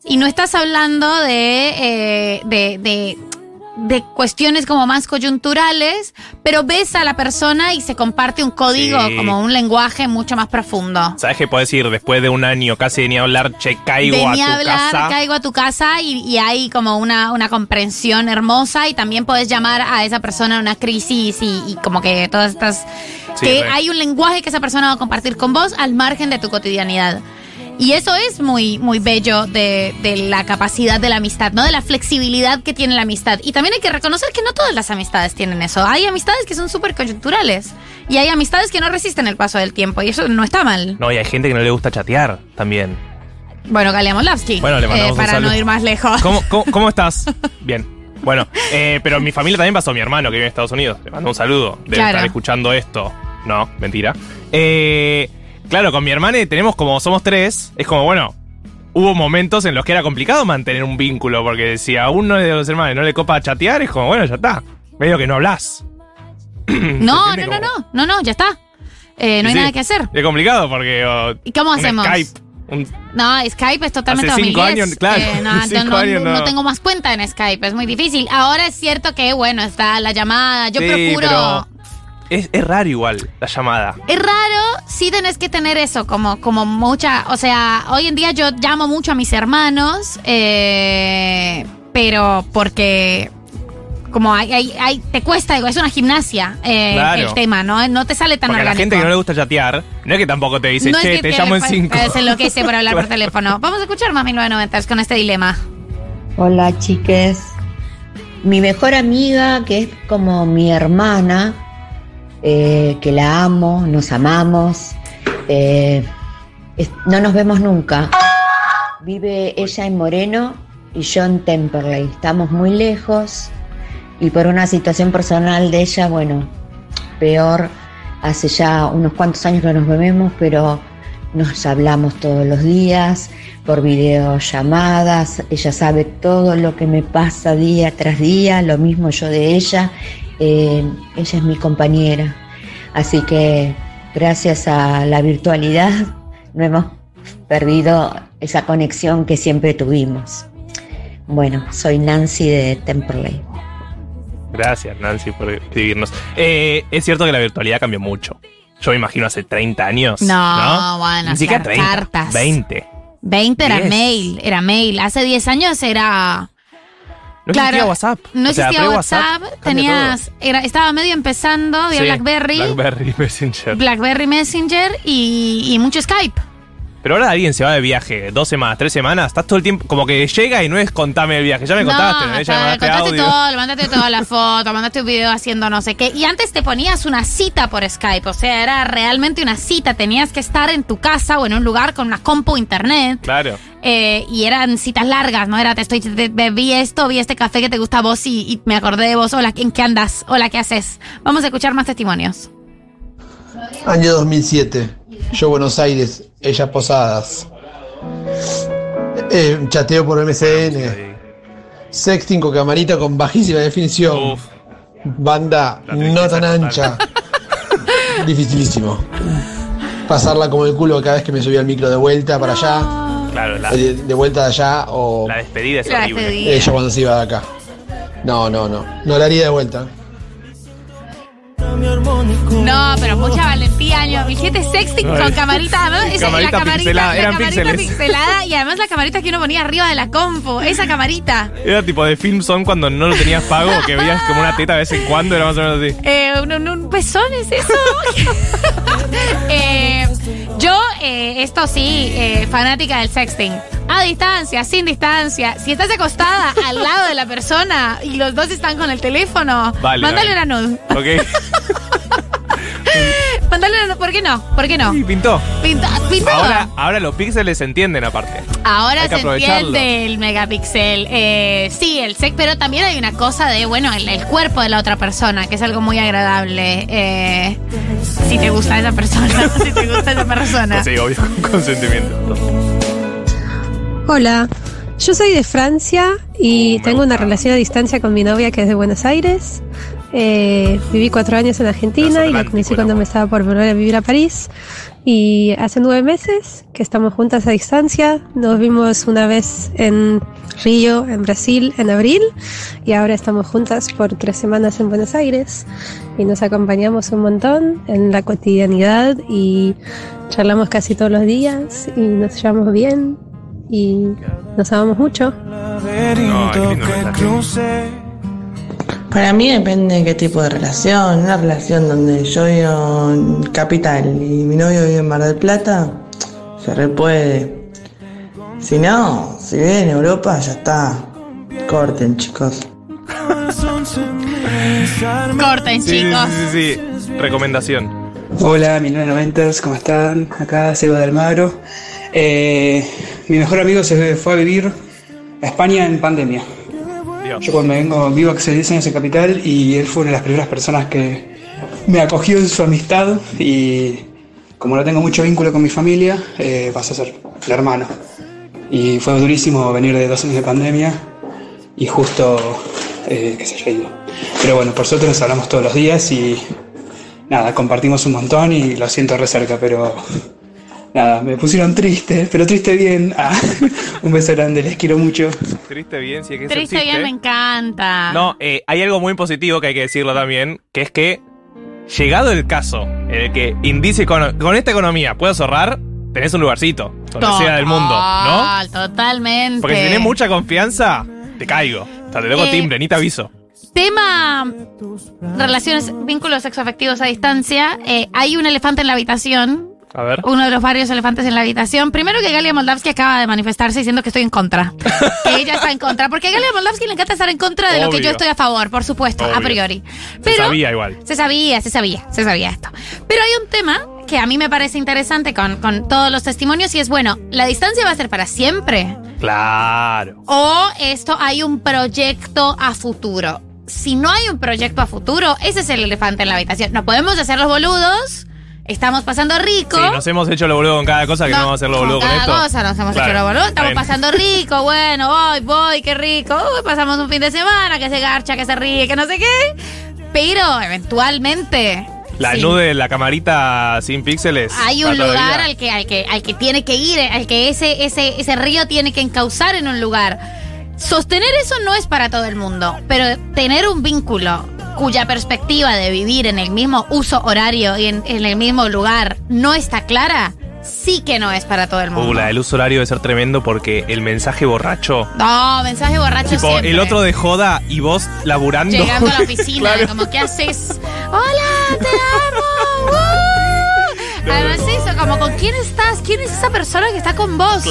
y no estás hablando de, eh, de, de, de cuestiones como más coyunturales, pero ves a la persona y se comparte un código, Sí. como un lenguaje mucho más profundo. ¿Sabes qué puedes ir después de un año casi de ni hablar, che, caigo de a ni tu hablar, casa? caigo a tu casa y, y hay como una, una comprensión hermosa y también puedes llamar a esa persona a una crisis y, y como que todas estas... Sí, que re. hay un lenguaje que esa persona va a compartir con vos al margen de tu cotidianidad. Y eso es muy, muy bello de, de la capacidad de la amistad, ¿no? De la flexibilidad que tiene la amistad. Y también hay que reconocer que no todas las amistades tienen eso. Hay amistades que son súper coyunturales. Y hay amistades que no resisten el paso del tiempo. Y eso no está mal. No, y hay gente que no le gusta chatear también. Bueno, Galia Molavsky. Bueno, le mandamos eh, un Para saludo. no ir más lejos. ¿Cómo, cómo, cómo estás? Bien. Bueno, eh, pero en mi familia también pasó mi hermano que vive en Estados Unidos. Le mando un saludo. Debe Claro. estar escuchando esto. No, mentira. Eh, claro, con mi hermana tenemos como somos tres. Es como, bueno, hubo momentos en los que era complicado mantener un vínculo. Porque si a uno de los hermanos no le copa chatear, es como, bueno, ya está. Medio que no hablas. No, no, ¿Se no, no, no, no, ya está. Eh, no hay Sí, nada que hacer. Es complicado porque. oh, ¿Y cómo hacemos? Skype. un- No, Skype es totalmente Hace cinco 2010. años, claro, Eh, no, cinco no, años no no. tengo más cuenta en Skype, es muy difícil. Ahora es cierto que, bueno, está la llamada. Yo Sí, procuro. pero es, es raro igual la llamada. Es raro, sí tenés que tener eso, como, como mucha. O sea, hoy en día yo llamo mucho a mis hermanos, eh, pero porque. Como hay, hay, hay- te cuesta, digo, es una gimnasia eh, Claro. el tema, ¿no? No te sale tan Porque a la orgánico. gente que no le gusta chatear, no es que tampoco te dice, No es che, que te llamo en cinco. Se enloquece por hablar por teléfono. Vamos a escuchar más 1990 con este dilema. Hola chiques. Mi mejor amiga, que es como mi hermana, eh, que la amo, nos amamos, eh, no nos vemos nunca. Vive ella en Moreno y yo en Temperley. Estamos muy lejos y por una situación personal de ella, bueno, peor, hace ya unos cuantos años que nos vemos, pero nos hablamos todos los días por videollamadas, ella sabe todo lo que me pasa día tras día, lo mismo yo de ella, Eh, ella es mi compañera, así que gracias a la virtualidad no hemos perdido esa conexión que siempre tuvimos. Bueno, soy Nancy de Temperley. Gracias, Nancy, por escribirnos. Eh, es cierto que la virtualidad cambió mucho. Yo me imagino hace 30 años. No, No, bueno, Ni siquiera las 30. cartas. 20. 20 era 10. mail, era mail. Hace 10 años era. No Claro, existía WhatsApp. No O sea, existía WhatsApp, tenías. Era, estaba medio empezando, había Sí, Blackberry, Blackberry Messenger. Blackberry Messenger y, y mucho Skype. Pero ahora alguien se va de viaje dos semanas, tres semanas, estás todo el tiempo como que llega y no es contame el viaje. Ya me contaste, ¿no? Ya me mandaste contaste audio. todo, le mandaste toda la foto, mandaste un video haciendo no sé qué. Y antes te ponías una cita por Skype, o sea, era realmente una cita. Tenías que estar en tu casa o en un lugar con una compu internet. Claro. eh, y eran citas largas, ¿no? Era, te estoy, te- te- vi esto, vi este café que te gusta a vos y, y me acordé de vos. Hola, ¿en qué andas? Hola, ¿qué haces? Vamos a escuchar más testimonios. Año 2007. Yo Buenos Aires, ellas Posadas. Eh, chateo por MSN. Sexting con camarita con bajísima definición. Banda no tan ancha. Dificilísimo. Pasarla como el culo cada vez que me subía al micro de vuelta para allá. Claro, la, De, de vuelta de allá o la despedida es La horrible. despedida. ella cuando se iba de acá. No, no, no. No la haría de vuelta. No, pero mucha valentía, año. Dijiste sexting Ay. con camarita. además, esa- Camarita la camarita, pixelada, la eran camarita píxeles. pixelada y además la camarita que uno ponía arriba de la compu. Esa camarita. Era tipo de film son cuando no lo tenías pago, que veías como una teta de vez en cuando, era más o menos así. Eh, un, un- un pezón es eso. Eh, yo, eh, esto sí, eh, fanática del sexting. A distancia, sin distancia. Si estás acostada al lado de la persona y los dos están con el teléfono, Vale, mándale vale. una nude. Ok. Nude. ¿Por qué no? ¿Por qué no? Y pintó. Pinta- pintó. Ahora, ahora los píxeles se entienden aparte. Ahora se entiende el megapíxel. Eh, sí, el sex, pero también hay una cosa de, bueno, el, el cuerpo de la otra persona, que es algo muy agradable. Eh, si te gusta esa persona, si te gusta esa persona. Sí, obvio, con consentimiento. Hola, yo soy de Francia y tengo una relación a distancia con mi novia que es de Buenos Aires. Eh, viví cuatro años en Argentina y la conocí cuando me estaba por volver a vivir a París. Y hace nueve meses que estamos juntas a distancia. Nos vimos una vez en Río, en Brasil, en abril. Y ahora estamos juntas por tres semanas en Buenos Aires. Y nos acompañamos un montón en la cotidianidad y charlamos casi todos los días y nos llevamos bien y nos amamos mucho. Para mí depende de qué tipo de relación. Una relación donde yo vivo en Capital y mi novio vive en Mar del Plata, se repuede. Si no, si vive en Europa, ya está. Corten, chicos. Corten, Sí, chicos. Sí, sí, sí. Recomendación. Hola, 1990, ¿cómo están? Acá Seba de Almagro. Eh, mi mejor amigo se fue a vivir a España en pandemia. Yo cuando vengo, vivo hace 10 años en Capital y él fue una de las primeras personas que me acogió en su amistad y como no tengo mucho vínculo con mi familia, eh, pasó a ser el hermano. Y fue durísimo venir de dos años de pandemia y justo que se haya ido. Pero bueno, por suerte nos hablamos todos los días y nada, compartimos un montón y lo siento re cerca, pero nada, me pusieron triste, pero triste bien. Ah, un beso grande, les quiero mucho. Triste bien, sí, hay que Triste triste. bien me encanta. No, eh, hay algo muy positivo que hay que decirlo también, que es que, llegado el caso en el que indice con, con esta economía puedes ahorrar, tenés un lugarcito, donde sea del mundo, ¿no? Total, Totalmente. Porque si tenés mucha confianza, te caigo. O sea, te toco Eh, timbre, ni te aviso. Tema relaciones, vínculos sexoafectivos a distancia. Eh, hay un elefante en la habitación. A ver. Uno de los varios elefantes en la habitación. Primero que Galia Moldavsky acaba de manifestarse diciendo que estoy en contra. que ella está en contra. Porque a Galia Moldavsky le encanta estar en contra de lo que Obvio. yo estoy a favor, por supuesto, a Obvio. priori. Se Pero sabía igual. se sabía, se sabía, se sabía esto. Pero hay un tema que a mí me parece interesante con, con todos los testimonios y es, bueno, ¿la distancia va a ser para siempre? Claro. ¿O esto hay un proyecto a futuro? Si no hay un proyecto a futuro, ese es el elefante en la habitación. No podemos hacer los boludos, estamos pasando rico. Sí, nos hemos hecho lo boludo con cada cosa que no, vamos a hacer lo boludo con Cada esto. cosa nos hemos Claro, hecho los boludos, está estamos bien. pasando rico, bueno, voy, voy, qué rico. Uy, pasamos un fin de semana, que se garcha, que se ríe, que no sé qué. Pero eventualmente La Sí. nude, la camarita sin píxeles. hay un lugar al que, al que, al que tiene que ir, al que ese, ese, ese río tiene que encauzar en un lugar. Sostener eso no es para todo el mundo, pero tener un vínculo cuya perspectiva de vivir en el mismo uso horario y en, en el mismo lugar no está clara, sí que no es para todo el mundo. Uh, la del uso horario debe ser tremendo porque el mensaje borracho. No, mensaje borracho Tipo, siempre. el otro de joda y vos laburando. Llegando a la oficina, Claro. como, ¿qué haces? ¡Hola, te amo! ¡Uh! Además eso, como, ¿con quién estás? ¿Quién es esa persona que está con vos?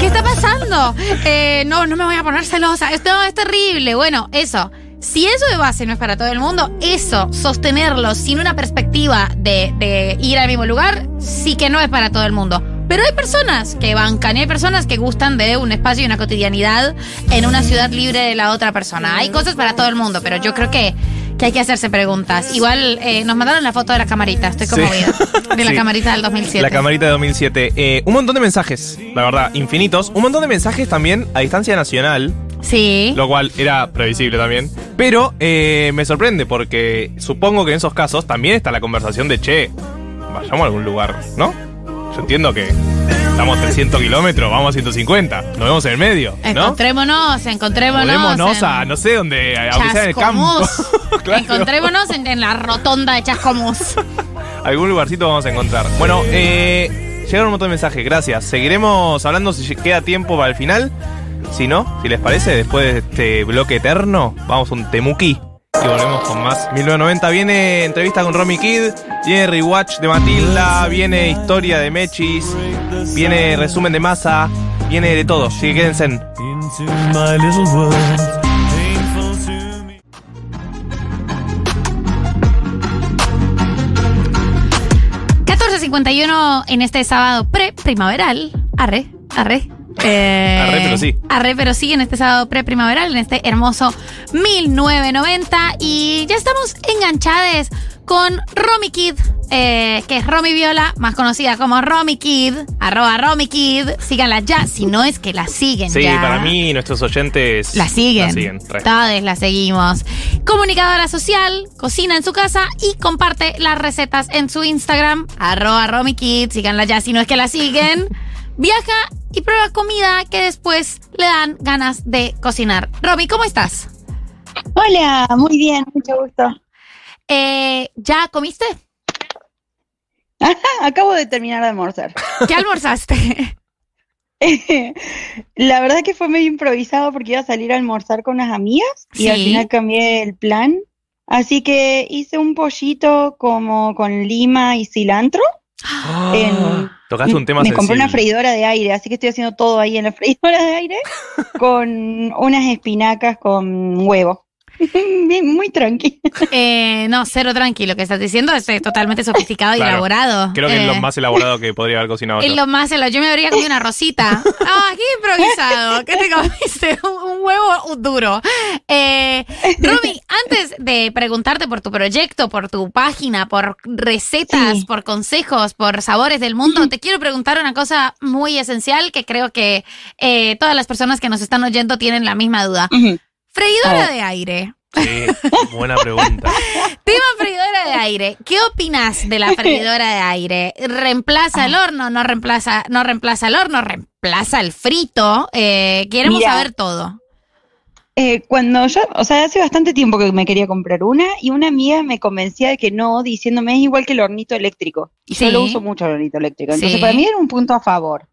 ¿Qué está pasando? Eh, no, no me voy a poner celosa. Esto es terrible. Bueno, eso. Si eso de base no es para todo el mundo, eso, sostenerlo sin una perspectiva de, de ir al mismo lugar, sí que no es para todo el mundo. Pero hay personas que bancan y hay personas que gustan de un espacio y una cotidianidad en una ciudad libre de la otra persona. Hay cosas para todo el mundo, pero yo creo que, que hay que hacerse preguntas. Igual eh, nos mandaron la foto de la camarita, estoy conmovida. De la Sí. camarita del 2007. La camarita de 2007. Eh, un montón de mensajes, la verdad, infinitos. Un montón de mensajes también a distancia nacional. Sí. Lo cual era previsible también. Pero eh, me sorprende porque supongo que en esos casos también está la conversación de che, vayamos a algún lugar, ¿no? Yo entiendo que estamos 300 kilómetros, vamos a 150, nos vemos en el medio, ¿no? Encontrémonos, encontrémonos. Podémonos en a, no sé dónde, aunque sea en el campo. Claro. Encontrémonos en, en la rotonda de Chascomús. Algún lugarcito vamos a encontrar. Bueno, eh, llegaron un montón de mensajes, gracias. Seguiremos hablando si queda tiempo para el final. Si no, si les parece, después de este bloque eterno, vamos a un temuki. Y volvemos con más. 1990 viene entrevista con Romy Kid, viene rewatch de Matilda, viene historia de Mechis, viene resumen de masa, viene de todo. Así que quédense en. Into my little world. Painful to me. 14.51 en este sábado pre-primaveral. Arre, arre. Eh, Arre, pero sí. Arre, pero sí, en este sábado pre-primaveral, en este hermoso 1990. Y ya estamos enganchados con Romy Kid, eh, que es Romy Viola, más conocida como Romy Kid, arroba Romy Kid. Síganla ya, si no es que la siguen Sí, ya. para mí nuestros oyentes. La siguen. La siguen. Todos la seguimos. Comunicadora social, cocina en su casa y comparte las recetas en su Instagram, arroba RomyKid, síganla ya si no es que la siguen. Viaja y prueba comida que después le dan ganas de cocinar. Romy, ¿cómo estás? Hola, muy bien, mucho gusto. Eh, ¿Ya comiste? Acabo de terminar de almorzar. ¿Qué almorzaste? La verdad que fue medio improvisado porque iba a salir a almorzar con unas amigas y al final cambié el plan. Así que hice un pollito como con lima y cilantro. En- Tocaste un tema me compré una freidora de aire, así que estoy haciendo todo ahí en la freidora de aire con unas espinacas con huevo. Muy tranquilo. Eh, no, cero tranquilo. que estás diciendo es eh, totalmente sofisticado y Claro. elaborado. Creo que es Eh, lo más elaborado que podría haber cocinado Es yo. lo más, elo- yo me habría comido una rosita. Ah, qué improvisado. ¿Qué te comiste? Un, un huevo duro. Eh, Romy, antes de preguntarte por tu proyecto, por tu página, por recetas, por consejos, por sabores del mundo, te quiero preguntar una cosa muy esencial que creo que eh, todas las personas que nos están oyendo tienen la misma duda. A Freidora ver. de aire. Sí, buena pregunta. Tema freidora de aire. ¿Qué opinas de la freidora de aire? ¿Reemplaza el horno? ¿No reemplaza, no reemplaza el horno? ¿Reemplaza el frito? Eh, queremos Mira. saber todo. Eh, cuando yo, o sea, hace bastante tiempo que me quería comprar una y una amiga me convencía de que no, diciéndome es igual que el hornito eléctrico. Y Sí. yo lo uso mucho el hornito eléctrico. Entonces, Sí. para mí era un punto a favor.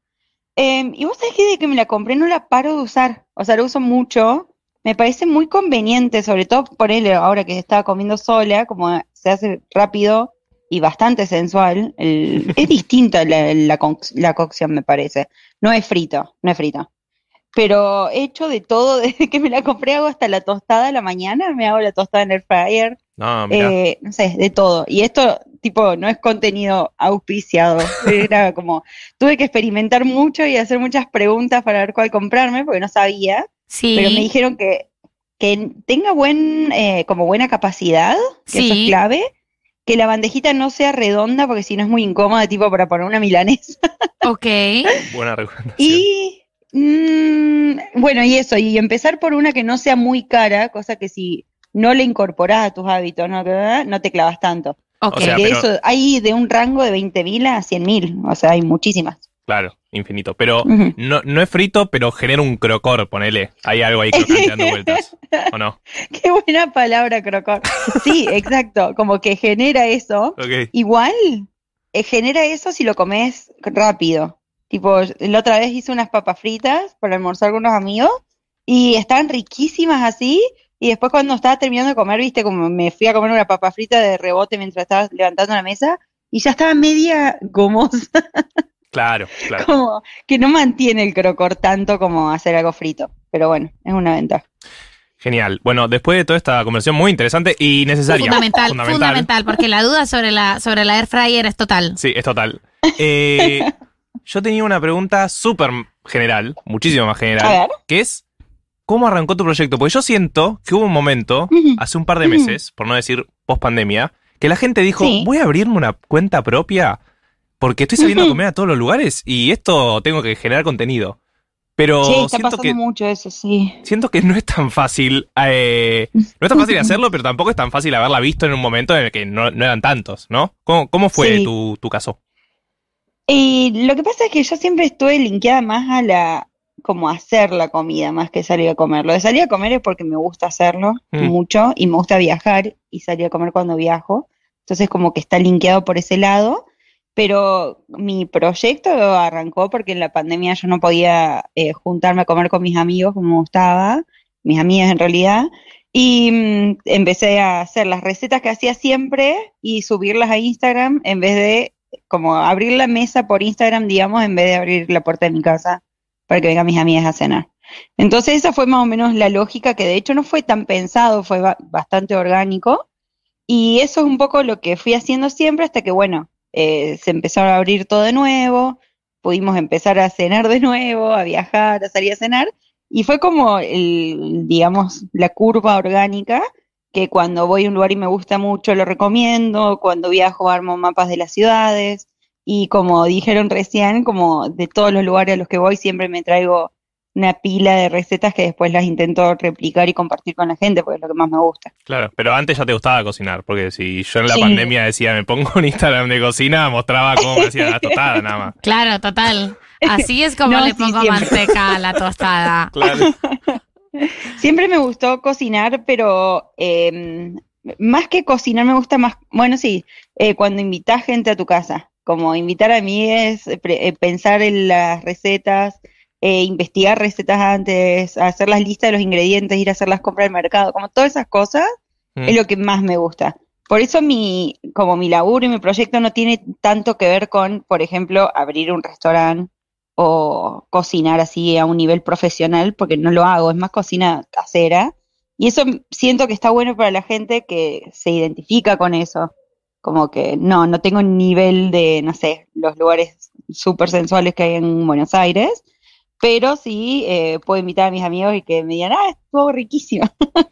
Eh, y vos sabés que desde que me la compré no la paro de usar. O sea, la uso mucho. Me parece muy conveniente, sobre todo por él ahora que estaba comiendo sola, como se hace rápido y bastante sensual. El- es distinta la, la, conc- la cocción, me parece. No es frito, no es frito. Pero he hecho de todo, desde que me la compré hago hasta la tostada a la mañana, me hago la tostada en el fryer, No, eh, no sé, de todo. Y esto, tipo, no es contenido auspiciado, era como, tuve que experimentar mucho y hacer muchas preguntas para ver cuál comprarme, porque no sabía, Sí. pero me dijeron que, que tenga buen, eh, como buena capacidad, que eso es clave, que la bandejita no sea redonda, porque si no es muy incómoda, tipo para poner una milanesa. Ok. Buena recomendación. Y mm, bueno, y eso, y empezar por una que no sea muy cara, cosa que si no le incorporás a tus hábitos, no, no te clavas tanto. Ok. O sea, Porque pero- eso, hay de un rango de 20.000 a 100.000, o sea, hay muchísimas. Claro, infinito. Pero no, no es frito, pero genera un crocor, ponele. Hay algo ahí crocante dando vueltas. ¿O no? Qué buena palabra, crocor. Sí, exacto, como que genera eso. Igual, eh, genera eso si lo comes rápido. Tipo, la otra vez hice unas papas fritas para almorzar con unos amigos y estaban riquísimas así. Y después cuando estaba terminando de comer, viste, como me fui a comer una papa frita de rebote mientras estaba levantando la mesa y ya estaba media gomosa, Claro, claro. como que no mantiene el crocor tanto como hacer algo frito. Pero bueno, es una ventaja. Genial. Bueno, después de toda esta conversación muy interesante y necesaria. Fundamental, fundamental, porque la duda sobre la, sobre la air fryer es total. Sí, es total. Eh, yo tenía una pregunta súper general, muchísimo más A general, ver. que es, ¿Cómo arrancó tu proyecto? Porque yo siento que hubo un momento, hace un par de meses, por no decir post pandemia, que la gente dijo, Sí. voy a abrirme una cuenta propia porque estoy saliendo a comer a todos los lugares y esto tengo que generar contenido. Pero sí, está siento que mucho eso, sí. siento que no es tan fácil. eh, no es tan fácil hacerlo, pero tampoco es tan fácil haberla visto en un momento en el que no, no eran tantos, ¿no? ¿Cómo, cómo fue Sí. tu, tu caso? Y lo que pasa es que yo siempre estuve linkeada más a la, como hacer la comida, más que salir a comer. Lo de salir a comer es porque me gusta hacerlo Mm. mucho y me gusta viajar y salir a comer cuando viajo. Entonces como que está linkeado por ese lado. Pero mi proyecto arrancó porque en la pandemia yo no podía eh, juntarme a comer con mis amigos como gustaba, mis amigas en realidad. Y mm, empecé a hacer las recetas que hacía siempre y subirlas a Instagram en vez de como abrir la mesa por Instagram, digamos, en vez de abrir la puerta de mi casa para que vengan mis amigas a cenar. Entonces esa fue más o menos la lógica que de hecho no fue tan pensado, fue ba- bastante orgánico. Y eso es un poco lo que fui haciendo siempre hasta que, bueno, eh, se empezó a abrir todo de nuevo, pudimos empezar a cenar de nuevo, a viajar, a salir a cenar. Y fue como, el, digamos, la curva orgánica que cuando voy a un lugar y me gusta mucho lo recomiendo, cuando viajo armo mapas de las ciudades y como dijeron recién, como de todos los lugares a los que voy siempre me traigo una pila de recetas que después las intento replicar y compartir con la gente porque es lo que más me gusta. Claro, pero antes ya te gustaba cocinar, porque si yo en la Sí. pandemia decía me pongo un Instagram de cocina, mostraba cómo me hacía la tostada nada más. Claro, total. Así es como No, le sí, pongo siempre. manteca a la tostada. Claro. Siempre me gustó cocinar, pero eh, más que cocinar me gusta más, bueno, sí, eh, cuando invitas gente a tu casa, como invitar a eh, pre- eh, pensar en las recetas, eh, investigar recetas antes, hacer las listas de los ingredientes, ir a hacer las compras al mercado, como todas esas cosas Mm. es lo que más me gusta. Por eso mi, como mi laburo y mi proyecto no tiene tanto que ver con, por ejemplo, abrir un restaurante o cocinar así a un nivel profesional, porque no lo hago, es más cocina casera. Y eso siento que está bueno para la gente que se identifica con eso. Como que no, no tengo nivel de, no sé, los lugares súper sensuales que hay en Buenos Aires, pero sí eh, puedo invitar a mis amigos y que me digan, ah, estuvo riquísimo.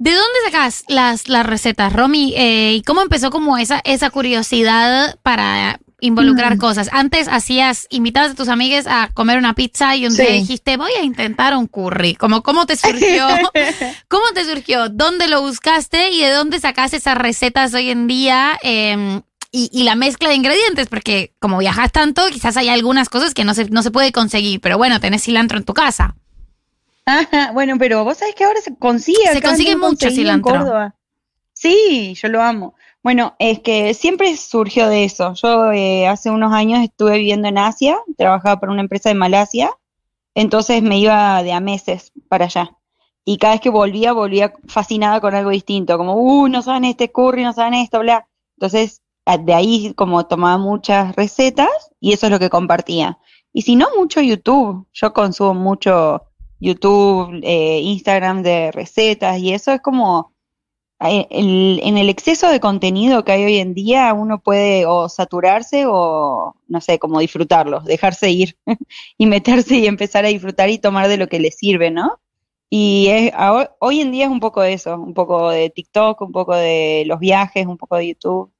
¿De dónde sacas las, las recetas, Romy? Eh, ¿Y cómo empezó como esa, esa curiosidad para involucrar Mm. cosas? Antes hacías, invitabas a tus amigues a comer una pizza y un día dijiste, voy a intentar un curry. Como, ¿Cómo te surgió? ¿Cómo te surgió? ¿Dónde lo buscaste? ¿Y de dónde sacaste esas recetas hoy en día? Eh, y, y la mezcla de ingredientes, porque como viajas tanto, quizás hay algunas cosas que no se, no se puede conseguir, pero bueno, tenés cilantro en tu casa. Ajá, bueno, pero vos sabés que ahora se consigue. Se consigue mucho conseguí en cilantro. Córdoba. Sí, yo lo amo. Bueno, es que siempre surgió de eso. Yo eh, hace unos años estuve viviendo en Asia, trabajaba para una empresa de Malasia, entonces me iba de a meses para allá. Y cada vez que volvía, volvía fascinada con algo distinto, como, uh, no saben este curry, no saben esto, bla. Entonces, de ahí como tomaba muchas recetas y eso es lo que compartía. Y si no, mucho YouTube. Yo consumo mucho YouTube, eh, Instagram de recetas y eso es como eh, en el exceso de contenido que hay hoy en día uno puede o saturarse o no sé, como disfrutarlo, dejarse ir y meterse y empezar a disfrutar y tomar de lo que le sirve, ¿no? Y es, hoy en día es un poco eso, un poco de TikTok, un poco de los viajes, un poco de YouTube,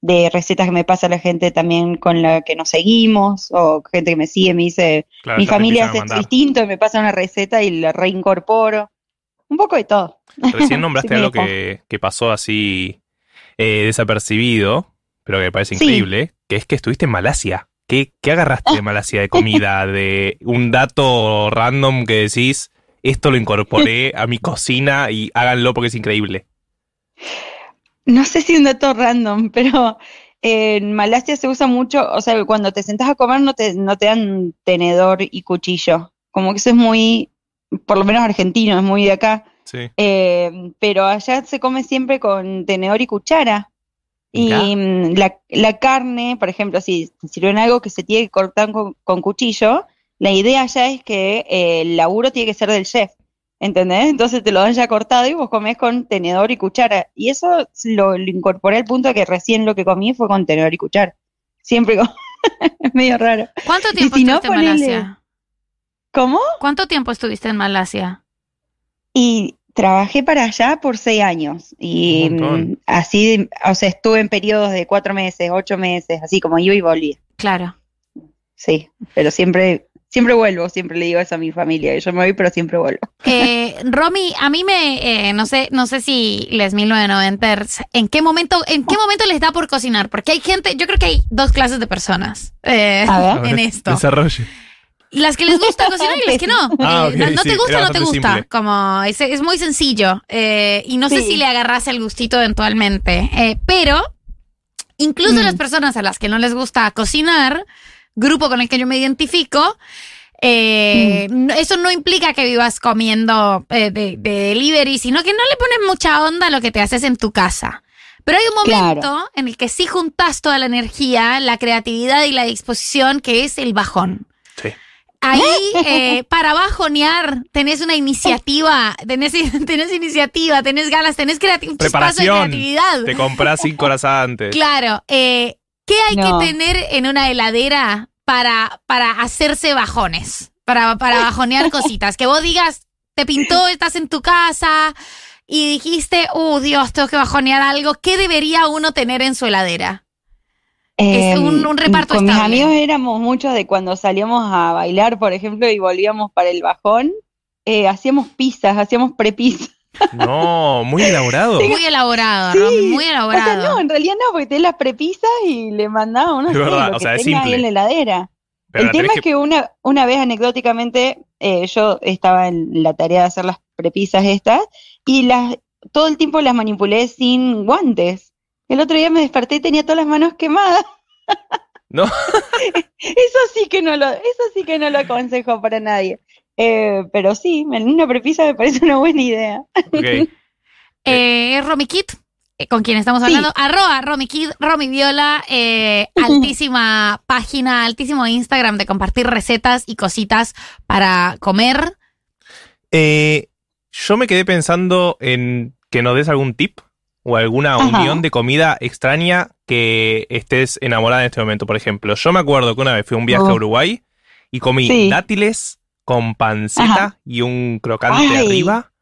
de recetas que me pasa la gente también con la que nos seguimos, o gente que me sigue, me dice, Claro, mi familia hace esto distinto, y me pasa una receta y la reincorporo. Un poco de todo. Recién nombraste Sí, algo que, que pasó así eh, desapercibido, pero que me parece Sí. increíble, que es que estuviste en Malasia. ¿Qué, qué agarraste de Malasia de comida? De un dato random que decís, esto lo incorporé a mi cocina y háganlo porque es increíble. No sé si un dato random, pero en Malasia se usa mucho, o sea, cuando te sentás a comer no te, no te dan tenedor y cuchillo. Como que eso es muy, por lo menos argentino, es muy de acá. Sí. Eh, pero allá se come siempre con tenedor y cuchara. Y mm, la, la carne, por ejemplo, si sirven algo que se tiene que cortar con, con cuchillo, la idea allá es que eh, el laburo tiene que ser del chef. ¿Entendés? Entonces te lo dan ya cortado y vos comés con tenedor y cuchara. Y eso lo, lo incorporé al punto de que recién lo que comí fue con tenedor y cuchara. Siempre con... es medio raro. ¿Cuánto tiempo si no, estuviste en ponele- Malasia? ¿Cómo? ¿Cuánto tiempo estuviste en Malasia? Y trabajé para allá por seis años. Y mm, así, o sea, estuve en periodos de cuatro meses, ocho meses, así como iba y volvía. Claro. Sí, pero siempre, siempre vuelvo, siempre le digo eso a mi familia. Yo me voy, pero siempre vuelvo. Eh, Romy, a mí me, eh, no sé, no sé si les 1990ers, ¿en qué momento, en qué momento les da por cocinar? Porque hay gente, yo creo que hay dos clases de personas eh, A ver. en esto. Desarrolle. Las que les gusta cocinar y las que no. Ah, no, no sí, te gusta, no te gusta. simple. Como es, es muy sencillo. Eh, y no sé si le agarras el gustito eventualmente. Eh, pero incluso Mm. las personas a las que no les gusta cocinar, grupo con el que yo me identifico, eh, Mm. eso no implica que vivas comiendo eh, de, de delivery, sino que no le pones mucha onda a lo que te haces en tu casa. Pero hay un momento Claro. en el que sí juntas toda la energía, la creatividad y la disposición, que es el bajón. Sí. Ahí, eh, para bajonear, tenés una iniciativa, tenés, tenés iniciativa, tenés ganas, tenés creati- un chispazo de Preparación. creatividad. Te compras cinco horas antes. Claro. eh, ¿Qué hay No. que tener en una heladera para, para hacerse bajones? Para, para bajonear cositas. Que vos digas, te pintó, estás en tu casa y dijiste, uh, Dios, tengo que bajonear algo. ¿Qué debería uno tener en su heladera? Es un- un reparto Em, Con mis estable. amigos éramos muchos de cuando salíamos a bailar, por ejemplo, y volvíamos para el bajón, eh, hacíamos pizzas, hacíamos prepizzas. No, muy elaborado. Muy elaborado, Sí. Romy, muy O sea, elaborado. no, en realidad no, porque tenés las prepisas y le mandaba uno Es sé, verdad, lo o que es tenga ahí en la heladera. Pero el tema es que una, una vez anecdóticamente eh, yo estaba en la tarea de hacer las prepisas estas y las todo el tiempo las manipulé sin guantes. El otro día me desperté y tenía todas las manos quemadas. No. Eso sí que no lo, eso sí que no lo aconsejo para nadie. Eh, pero sí, en una prepisa me parece una buena idea. Ok. Eh, es Romy Kid, eh, con quien estamos Sí. hablando. Arroba Romy Kid, Romy Viola, eh, altísima página, altísimo Instagram de compartir recetas y cositas para comer. Eh, yo me quedé pensando en que nos des algún tip o alguna Ajá. unión de comida extraña que estés enamorada en este momento. Por ejemplo, yo me acuerdo que una vez fui a un viaje Oh. a Uruguay y comí Sí. dátiles con panceta Ajá. y un crocante Ay. arriba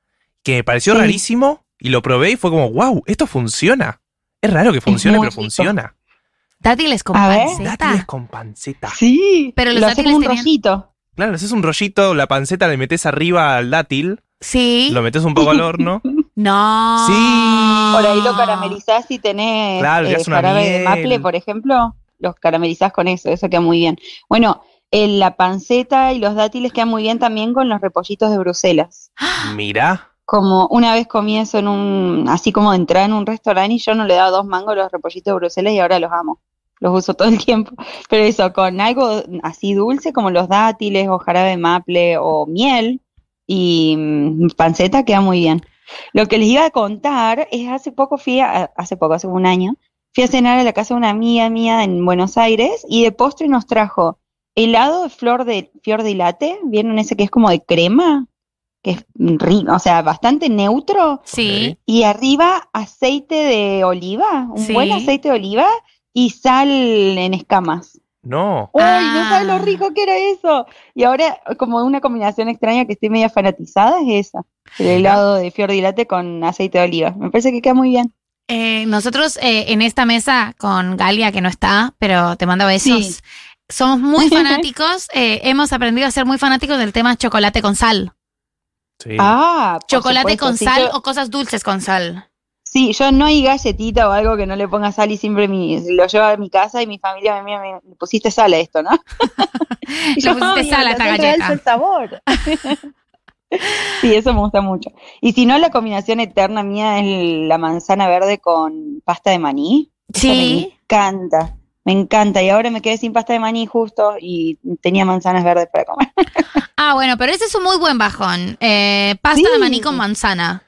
que me pareció Sí. rarísimo y lo probé y fue como, wow, esto funciona. Es raro que funcione, pero rico. funciona. Dátiles con A ver. panceta. Dátiles con panceta. Sí, Pero los lo haces dátiles un tenían- rollito. Claro, haces un rollito, la panceta le metes arriba al dátil, Sí. lo metes un poco al horno. No. Sí. Por ahí lo caramelizás y tenés Claro, eh, jarabe de maple, por ejemplo, los caramelizás con eso, eso queda muy bien. Bueno, eh, la panceta y los dátiles quedan muy bien también con los repollitos de Bruselas. Mirá. Como una vez comí eso en un, así como entrar en un restaurante y yo no le daba dos mangos a los repollitos de Bruselas y ahora los amo. Los uso todo el tiempo. Pero eso, con algo así dulce como los dátiles o jarabe de maple o miel y mm, panceta queda muy bien. Lo que les iba a contar es hace poco fui a, hace poco, hace un año, fui a cenar a la casa de una amiga mía en Buenos Aires y de postre nos trajo helado de flor de fior de latte, ¿vieron ese que es como de crema? Que es rico, o sea, bastante neutro. Sí. Y arriba aceite de oliva, un Sí. buen aceite de oliva y sal en escamas. No. ¡Uy, no sabes Ah. lo rico que era eso! Y ahora, como una combinación extraña que estoy media fanatizada, es esa. El helado de fior de latte con aceite de oliva. Me parece que queda muy bien. Eh, nosotros eh, en esta mesa con Galia, que no está, pero te mando besos, Sí. Somos muy fanáticos. eh, hemos aprendido a ser muy fanáticos del tema chocolate con sal. Sí. Ah, Chocolate supuesto, con sí, sal yo- o cosas dulces con sal. Sí, yo no hay galletita o algo que no le ponga sal y siempre mi, lo llevo a mi casa y mi familia me mira, me, me pusiste sal a esto, ¿no? Y Le pusiste "Ay, sal a esta le galleta". el sabor. sí, eso me gusta mucho. Y si no, la combinación eterna mía es la manzana verde con pasta de maní. Sí. Me encanta, me encanta. Y ahora me quedé sin pasta de maní justo y tenía manzanas verdes para comer. Ah, bueno, pero ese es un muy buen bajón. Eh, pasta de maní con manzana.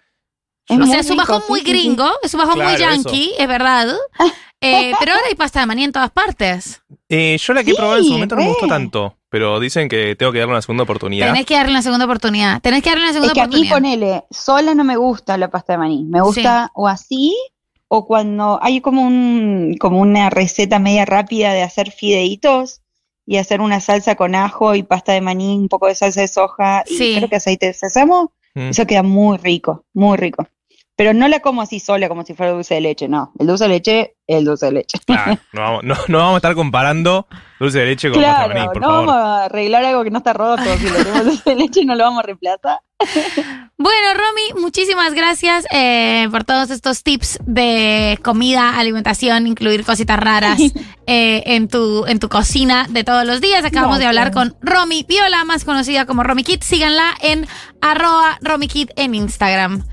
Es o sea, es un bajón muy sí, sí. gringo, es un bajón muy yankee, es verdad. Eh, pero ahora hay pasta de maní en todas partes. Eh, yo la que he probado en su momento no me gustó tanto, pero dicen que tengo que darle una segunda oportunidad. Tenés que darle una segunda oportunidad. Tenés que darle una Es segunda que a mí, oportunidad. ponele, sola no me gusta la pasta de maní. Me gusta o así, o cuando hay como un, como una receta media rápida de hacer fideitos y hacer una salsa con ajo y pasta de maní, un poco de salsa de soja y Sí. creo que aceite de sésamo. Mm. Eso queda muy rico, muy rico. Pero no la como así sola, como si fuera dulce de leche, no. El dulce de leche, el dulce de leche. Claro, no, vamos, no, no vamos a estar comparando dulce de leche con Claro, maní, por no favor. vamos a arreglar algo que no está roto. Si le tenemos dulce de leche, no lo vamos a reemplazar. Bueno, Romy, muchísimas gracias eh, por todos estos tips de comida, alimentación, incluir cositas raras eh, en, tu, en tu cocina de todos los días. Acabamos de hablar con Romy Viola, más conocida como Romy Kit. Síganla en arroba Romy Kit en Instagram.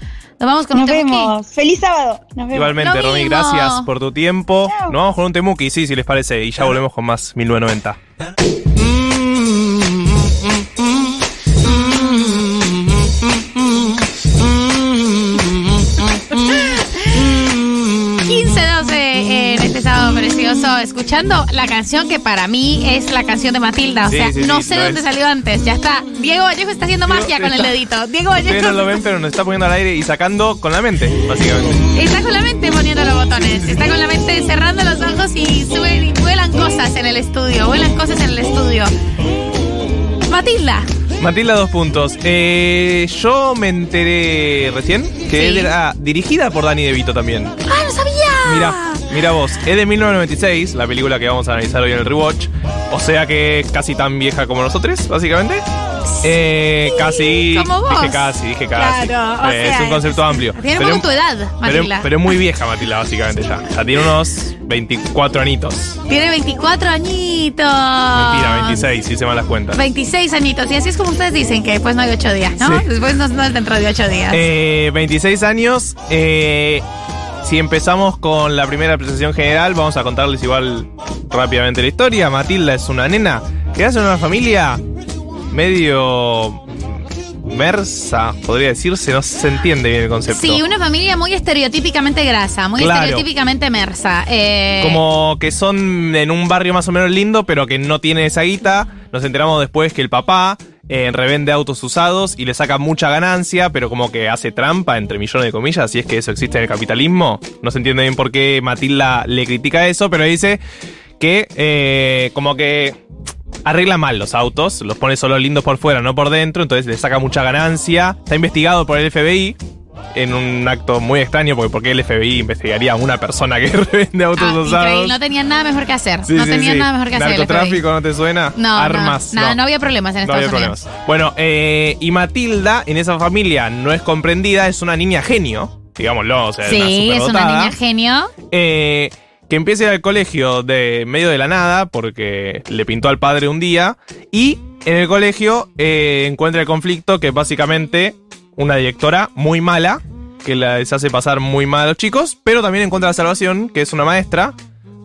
Nos vamos con Nos un temuki. vemos. Feliz sábado. Nos vemos. Igualmente, Romy, gracias por tu tiempo. Nos vamos con un temuki, sí, si les parece, y ya volvemos con más 1990. Precioso, escuchando la canción que para mí es la canción de Matilda. O Sí, sea, sí, no sí, sé dónde es. salió antes. Ya está. Diego Vallejo está haciendo magia con el dedito. Diego Ustedes Vallejo no lo ven, pero nos está poniendo al aire y sacando con la mente, básicamente. está con la mente poniendo los botones. Está con la mente cerrando los ojos y suben y vuelan cosas en el estudio. Vuelan cosas en el estudio. Matilda. Matilda, dos puntos. Eh, yo me enteré recién que Sí. era dirigida por Danny DeVito también. ¡Ah, no sabía! Mira, mira vos, es de 1996, la película que vamos a analizar hoy en el rewatch. O sea que es casi tan vieja como nosotros, básicamente. Eh, casi. como vos. Dije casi, dije casi. Claro, o Eh, sea, es un concepto amplio. Tiene un Pero- poco tu edad, pero, Matilda. pero es muy vieja Matilda, básicamente ya. Ya tiene unos 24 anitos. Tiene 24 añitos. Mentira, 26, si se van las cuentas. 26 añitos. Y así es como ustedes dicen que después no hay 8 días, ¿no? Sí. Después no, no es dentro de 8 días. Eh, 26 años. eh, si empezamos con la primera presentación general, vamos a contarles igual rápidamente la historia. Matilda es una nena que nace en una familia medio mersa, podría decirse, no se entiende bien el concepto. Sí, una familia muy estereotípicamente grasa, muy Claro. estereotípicamente mersa. Eh, Como que son en un barrio más o menos lindo, pero que no tiene esa guita. Nos enteramos después que el papá eh, revende autos usados y le saca mucha ganancia, pero como que hace trampa, entre millones de comillas, si es que eso existe en el capitalismo. No se entiende bien por qué Matilda le critica eso, pero dice que eh, como que arregla mal los autos, los pone solo lindos por fuera, no por dentro, entonces le saca mucha ganancia. Está investigado por el FBI. En un acto muy extraño, porque ¿por qué el FBI investigaría a una persona que revende autos ah, usados? no tenían nada mejor que hacer. Sí, no sí, tenían sí. nada mejor que hacer. ¿Narcotráfico no te suena? No, Armas. No, nada, no había problemas en No Estados había Unidos. problemas. Bueno, eh, y Matilda en esa familia no es comprendida, es una niña genio, digámoslo, o sea, Sí, es una niña genio. eh, que empieza a ir al colegio de medio de la nada, porque le pintó al padre un día, y en el colegio eh, encuentra el conflicto que básicamente una directora muy mala, que les hace pasar muy mal a los chicos, pero también encuentra la salvación, que es una maestra,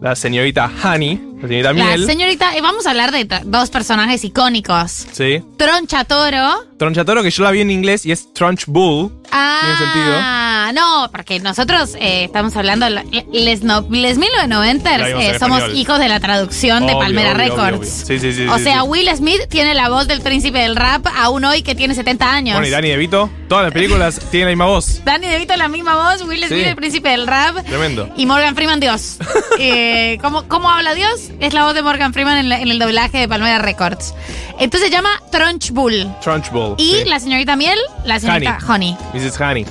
la señorita Honey, la señorita La Miel. señorita, eh, vamos a hablar de dos personajes icónicos. Sí. Troncha Toro. Tronchatoro, que yo la vi en inglés y es Trunch Bull. Ah, no, porque nosotros eh, estamos hablando, la- les, no, les 1990 La vimos eh, somos español. hijos de la traducción de Palmera obvio, Records. obvio. Sí, sí, sí. o sí, sea, sí. Will Smith tiene la voz del príncipe del rap aún hoy que tiene 70 años. Bueno, y Danny DeVito, todas las películas tienen la misma voz. Danny DeVito la misma voz, Will Smith Sí. el príncipe del rap. Tremendo. Y Morgan Freeman, Dios. Eh, ¿cómo, cómo habla Dios? Es la voz de Morgan Freeman en, la- en el doblaje de Palmera Records. Entonces se llama Trunch Bull. Trunch Bull. Y sí. la señorita Miel, la señorita Honey. Mrs. Honey.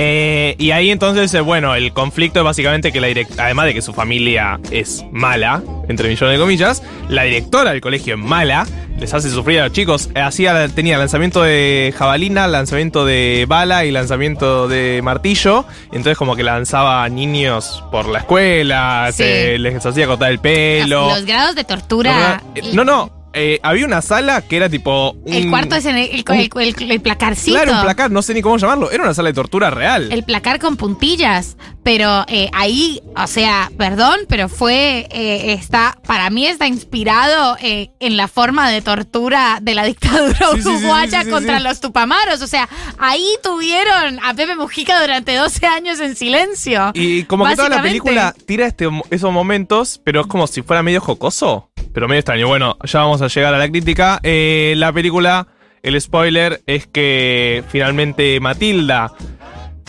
Eh, y ahí entonces, eh, bueno, el conflicto es básicamente que la directora, además de que su familia es mala, entre millones de comillas, la directora del colegio es mala, les hace sufrir a los chicos. Eh, Hacía, tenía lanzamiento de jabalina, lanzamiento de bala y lanzamiento de martillo. Entonces como que lanzaba a niños por la escuela, Sí. se les hacía cortar el pelo. Los grados de tortura. No, no. Eh, había una sala que era tipo. Un, El cuarto es en el, el, el- el- el placarcito. Claro, un placar, no sé ni cómo llamarlo. Era una sala de tortura real. El placar con puntillas. Pero eh, ahí, o sea, perdón, pero fue, eh, está, para mí está inspirado eh, en la forma de tortura de la dictadura Sí, uruguaya sí, sí, contra los tupamaros. O sea, ahí tuvieron a Pepe Mujica durante 12 años en silencio. Y como que toda la película tira este, esos momentos, pero es como si fuera medio jocoso. Pero medio extraño. Bueno, ya vamos a llegar a la crítica. La película, el spoiler es que finalmente Matilda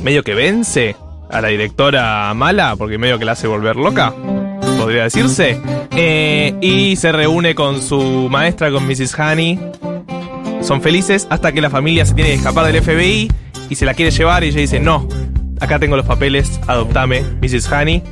medio que vence a la directora mala, porque medio que la hace volver loca. podría decirse. Eh, y se reúne con su maestra, con Mrs. Honey. Son felices hasta que la familia se tiene que escapar del FBI y se la quiere llevar y ella dice, no, acá tengo los papeles, adoptame, Mrs. Honey.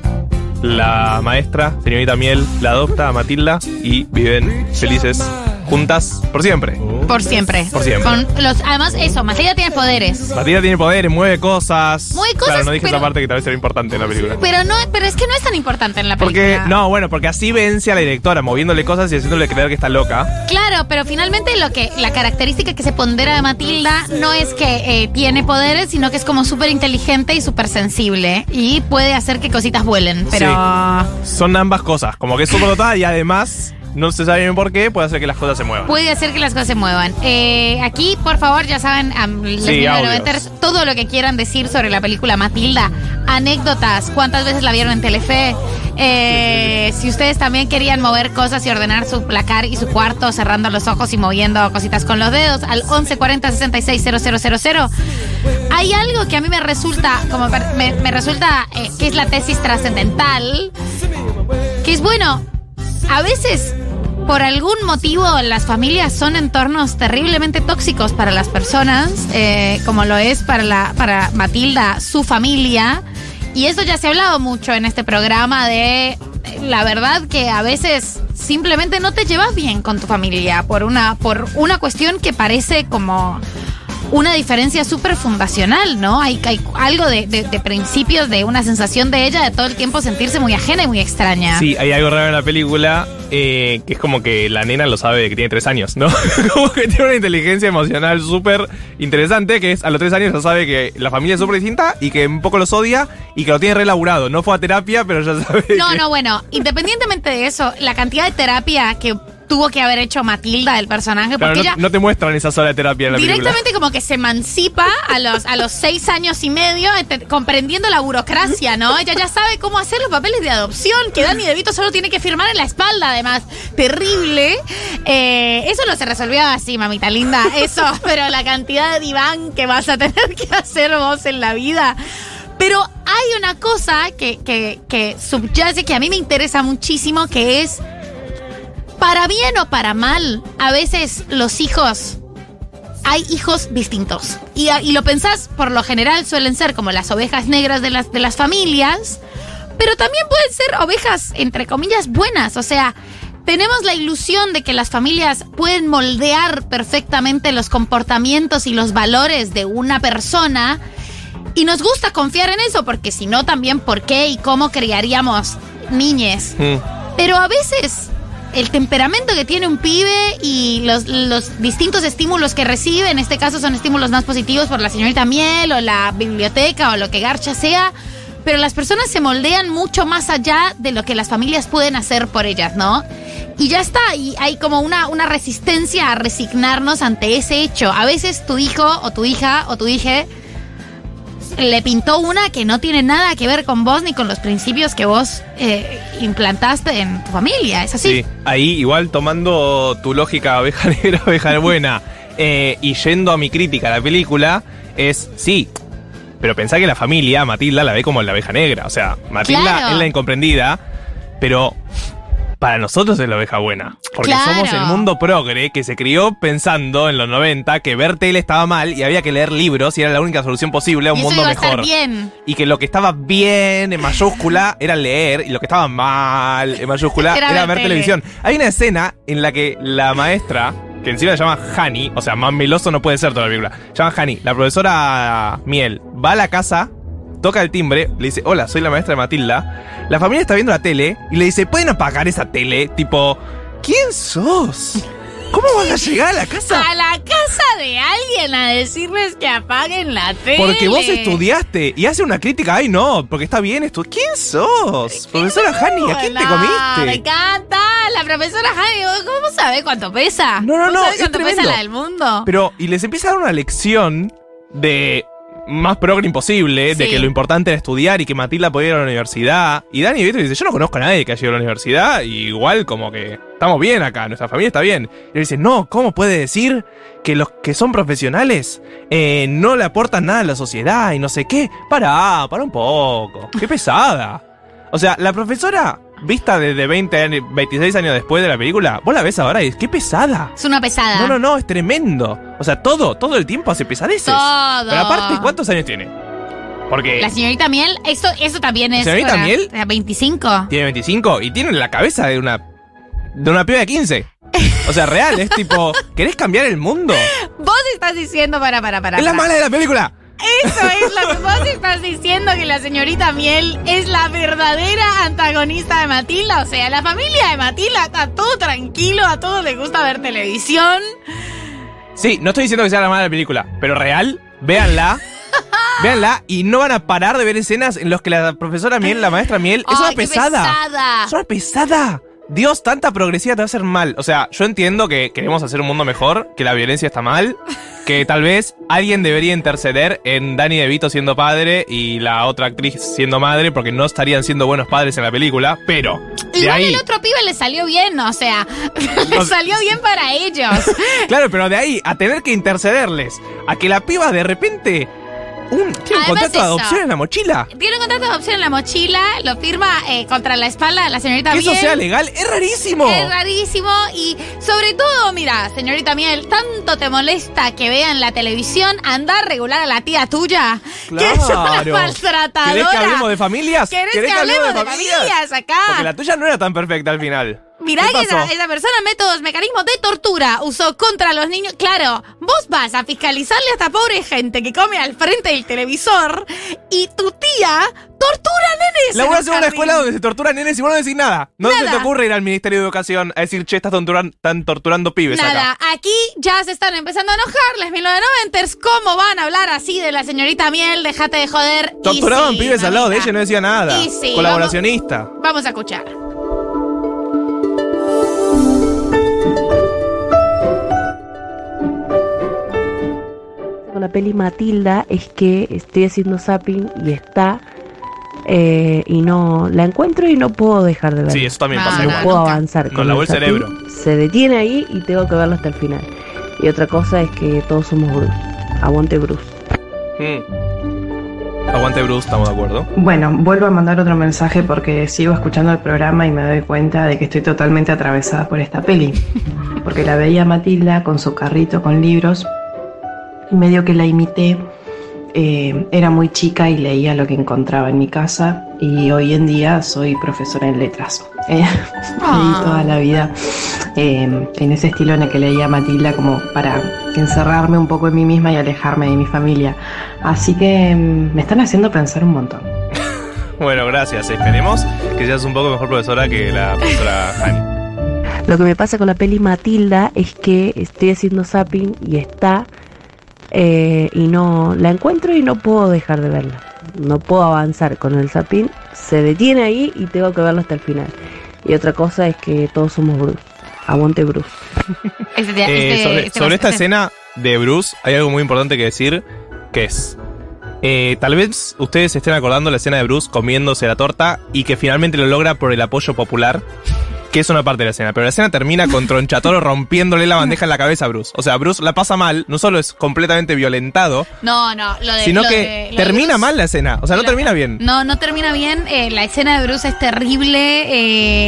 La maestra, señorita Miel, la adopta a Matilda y viven felices juntas por siempre. Por siempre. Por siempre. Con los, además, eso, Matilda tiene poderes. Matilda tiene poderes, mueve cosas. Mueve cosas, Claro, no dije pero- esa parte que tal vez era importante en la película. Pero no, pero es que no es tan importante en la Porque, película. no, bueno, porque así vence a la directora, moviéndole cosas y haciéndole creer que está loca. Claro, pero finalmente lo que la característica que se pondera de Matilda no es que eh, tiene poderes, sino que es como súper inteligente y súper sensible y puede hacer que cositas vuelen. Pero Son ambas cosas, como que es súper dotada y además, no se sabe bien por qué, puede hacer que las cosas se muevan. puede hacer que las cosas se muevan. Eh, aquí, por favor, ya saben, am, los Sí, 1990ers, todo lo que quieran decir sobre la película Matilda, anécdotas, cuántas veces la vieron en Telefe. Eh, si ustedes también querían mover cosas y ordenar su placar y su cuarto cerrando los ojos y moviendo cositas con los dedos al 1140 66 000. Hay algo que a mí me resulta, como me, me resulta eh, que es la tesis trascendental, que es bueno, a veces por algún motivo las familias son entornos terriblemente tóxicos para las personas, eh, como lo es para, la, para Matilda, su familia. Y eso ya se ha hablado mucho en este programa de la verdad que a veces simplemente no te llevas bien con tu familia por una, por una cuestión que parece como una diferencia súper fundacional, ¿no? Hay, hay algo de, de- de principios, de una sensación de ella de todo el tiempo sentirse muy ajena y muy extraña. Sí, hay algo raro en la película eh, que es como que la nena lo sabe de que tiene tres años, ¿no? como que tiene una inteligencia emocional súper interesante, que es a los tres años ya sabe que la familia es súper distinta y que un poco los odia y que lo tiene relaburado. No fue a terapia, pero ya sabe. No, que- no, bueno, independientemente de eso, la cantidad de terapia que tuvo que haber hecho Matilda, el personaje, Claro, porque no, ella no te muestran esa sola de terapia en la película. directamente como que se emancipa a los, a los seis años y medio, comprendiendo la burocracia, ¿no? Ella ya sabe cómo hacer los papeles de adopción, que Danny DeVito solo tiene que firmar en la espalda, además. Terrible. Eh, eso no se resolvió así, mamita linda, eso, pero la cantidad de diván que vas a tener que hacer vos en la vida. Pero hay una cosa que, que, que subyace, que a mí me interesa muchísimo, que es, para bien o para mal, a veces los hijos hay hijos distintos. Y, y lo pensás, por lo general suelen ser como las ovejas negras de las, de las familias, pero también pueden ser ovejas, entre comillas, buenas. O sea, tenemos la ilusión de que las familias pueden moldear perfectamente los comportamientos y los valores de una persona. Y nos gusta confiar en eso, porque si no, también por qué y cómo criaríamos niñes. Mm. Pero a veces el temperamento que tiene un pibe y los, distintos estímulos que recibe, en este caso son estímulos más positivos por la señorita Miel o la biblioteca o lo que Garcha sea, pero las personas se moldean mucho más allá de lo que las familias pueden hacer por ellas, ¿no? Y ya está, y hay como una, una resistencia a resignarnos ante ese hecho. A veces tu hijo o tu hija o tu hija le pintó una que no tiene nada que ver con vos ni con los principios que vos eh, implantaste en tu familia. ¿Es así? Sí, ahí igual tomando tu lógica oveja negra, oveja buena eh, y yendo a mi crítica a la película, es sí. Pero pensá que la familia, Matilda, la ve como la oveja negra. O sea, Matilda Claro. es la incomprendida, pero para nosotros es la oveja buena. Porque Claro. somos el mundo progre que se crió pensando en los 90 que ver tele estaba mal y había que leer libros y era la única solución posible a un Y eso mundo iba a estar mejor. bien. Y que lo que estaba bien en mayúscula era leer y lo que estaba mal en mayúscula Era era, ver ver tele. televisión. Hay una escena en la que la maestra, que encima se llama Hani, o sea, más meloso no puede ser toda la película, se llama Hani, la profesora Miel, va a la casa, toca el timbre, le dice, hola, soy la maestra de Matilda. La familia está viendo la tele y le dice, ¿pueden apagar esa tele? Tipo, ¿quién sos? ¿Cómo vas a llegar a la casa? A la casa de alguien a decirles que apaguen la tele. Porque vos estudiaste y hace una crítica, ay no, porque está bien esto. ¿Quién sos? Profesora Hani, ¿a quién te comiste? Me encanta. La profesora Hani, ¿vos ¿cómo sabés cuánto pesa? No, no, ¿Vos no, sabés es cuánto pesa tremendo. la del mundo? Pero, y les empieza a dar una lección de más progre imposible, de que lo importante era estudiar y que Matilda podía ir a la universidad. Y Dani Vito dice, yo no conozco a nadie que haya ido a la universidad, y igual como que estamos bien acá, nuestra familia está bien. Y él dice, no, ¿cómo puede decir que los que son profesionales eh, no le aportan nada a la sociedad y no sé qué? Pará, para un poco, qué pesada. O sea, la profesora vista desde 20 años, 26 años después de la película, vos la ves ahora y es qué pesada. Es una pesada. No, no, no, es tremendo. O sea, todo, todo el tiempo hace pesadeces. Todo. Pero aparte, ¿cuántos años tiene? Porque La señorita Miel, eso, eso también es. ¿La señorita Miel? eh, 25. tiene 25 y tiene la cabeza de una de una piba de 15. O sea, real, es tipo, ¿querés cambiar el mundo? Vos estás diciendo para, para, para. Es la para. mala de la película. Eso es la vos estás diciendo que la señorita Miel es la verdadera antagonista de Matilda. O sea, la familia de Matilda está todo tranquilo, a todos les gusta ver televisión. Sí, no estoy diciendo que sea la mala de la película, pero real, véanla. véanla y no van a parar de ver escenas en las que la profesora Miel, la maestra Miel, es una pesada. pesada. Es una pesada. Dios, tanta progresiva te va a hacer mal. O sea, yo entiendo que queremos hacer un mundo mejor, que la violencia está mal, que tal vez alguien debería interceder en Danny DeVito siendo padre y la otra actriz siendo madre, porque no estarían siendo buenos padres en la película, pero de Igual ahí... el otro pibe le salió bien, o sea, le salió bien para ellos. Claro, pero de ahí a tener que intercederles, a que la piba de repente... Un, tiene un contrato de eso. adopción en la mochila. Tiene un contrato de adopción en la mochila, lo firma eh, contra la espalda de la señorita Que Miel. eso sea legal, es rarísimo. Es rarísimo y sobre todo, mira, señorita Miel, tanto te molesta que vean la televisión, andar regular a la tía tuya, que es una Claro. maltratadora. ¿Querés que hablemos de familias? ¿Querés, ¿Querés que hablemos de familias, acá? Porque la tuya no era tan perfecta al final. Mirá ¿Qué que esa, esa persona métodos, mecanismos de tortura usó contra los niños. Claro, vos vas a fiscalizarle a esta pobre gente que come al frente del televisor y tu tía tortura nenes. La voy a hacer una escuela donde se torturan nenes y vos no decís nada. No se te Nada. ocurre ir al Ministerio de Educación a decir, che, estás torturan- están torturando pibes Nada, acá. aquí ya se están empezando a enojar las 1990ers. ¿Cómo van a hablar así de la señorita Miel? Déjate de joder. Torturaban sí, pibes al lado de ella y no decía nada. Y sí, Colaboracionista. Vamos a escuchar. La peli Matilda es que estoy haciendo zapping y está eh, y no la encuentro y no puedo dejar de verla. Sí, eso también pasa No igual. puedo avanzar Nos con lavó el el cerebro. Se detiene ahí y tengo que verlo hasta el final. Y otra cosa es que todos somos Bruce. Aguante Bruce. Mm. Aguante Bruce, estamos de acuerdo. Bueno, vuelvo a mandar otro mensaje porque sigo escuchando el programa y me doy cuenta de que estoy totalmente atravesada por esta peli. Porque la veía Matilda con su carrito con libros medio que la imité. Eh, era muy chica y leía lo que encontraba en mi casa y hoy en día soy profesora en letras. Eh, leí toda la vida eh, en ese estilo en el que leía Matilda como para encerrarme un poco en mí misma y alejarme de mi familia. Así que mm, me están haciendo pensar un montón. Bueno, gracias. Esperemos que seas un poco mejor profesora que la profesora Hani. Lo que me pasa con la peli Matilda es que estoy haciendo zapping y está eh, y no la encuentro y no puedo dejar de verla. No puedo avanzar con el zapping. Se detiene ahí y tengo que verlo hasta el final. Y otra cosa es que todos somos Bruce. Aguante Bruce. Este, te- Eh, este- sobre este sobre esta escena de Bruce, hay algo muy importante que decir, que es... eh, tal vez ustedes se estén acordando la escena de Bruce comiéndose la torta y que finalmente lo logra por el apoyo popular, que es una parte de la escena. Pero la escena termina con Tronchatoro rompiéndole la bandeja en la cabeza a Bruce. O sea, Bruce la pasa mal, no solo es completamente violentado, No, no, lo de. sino lo que de- lo de termina Bruce- mal la escena. O sea, no Lo- termina bien. No, no termina bien. eh, la escena de Bruce es terrible.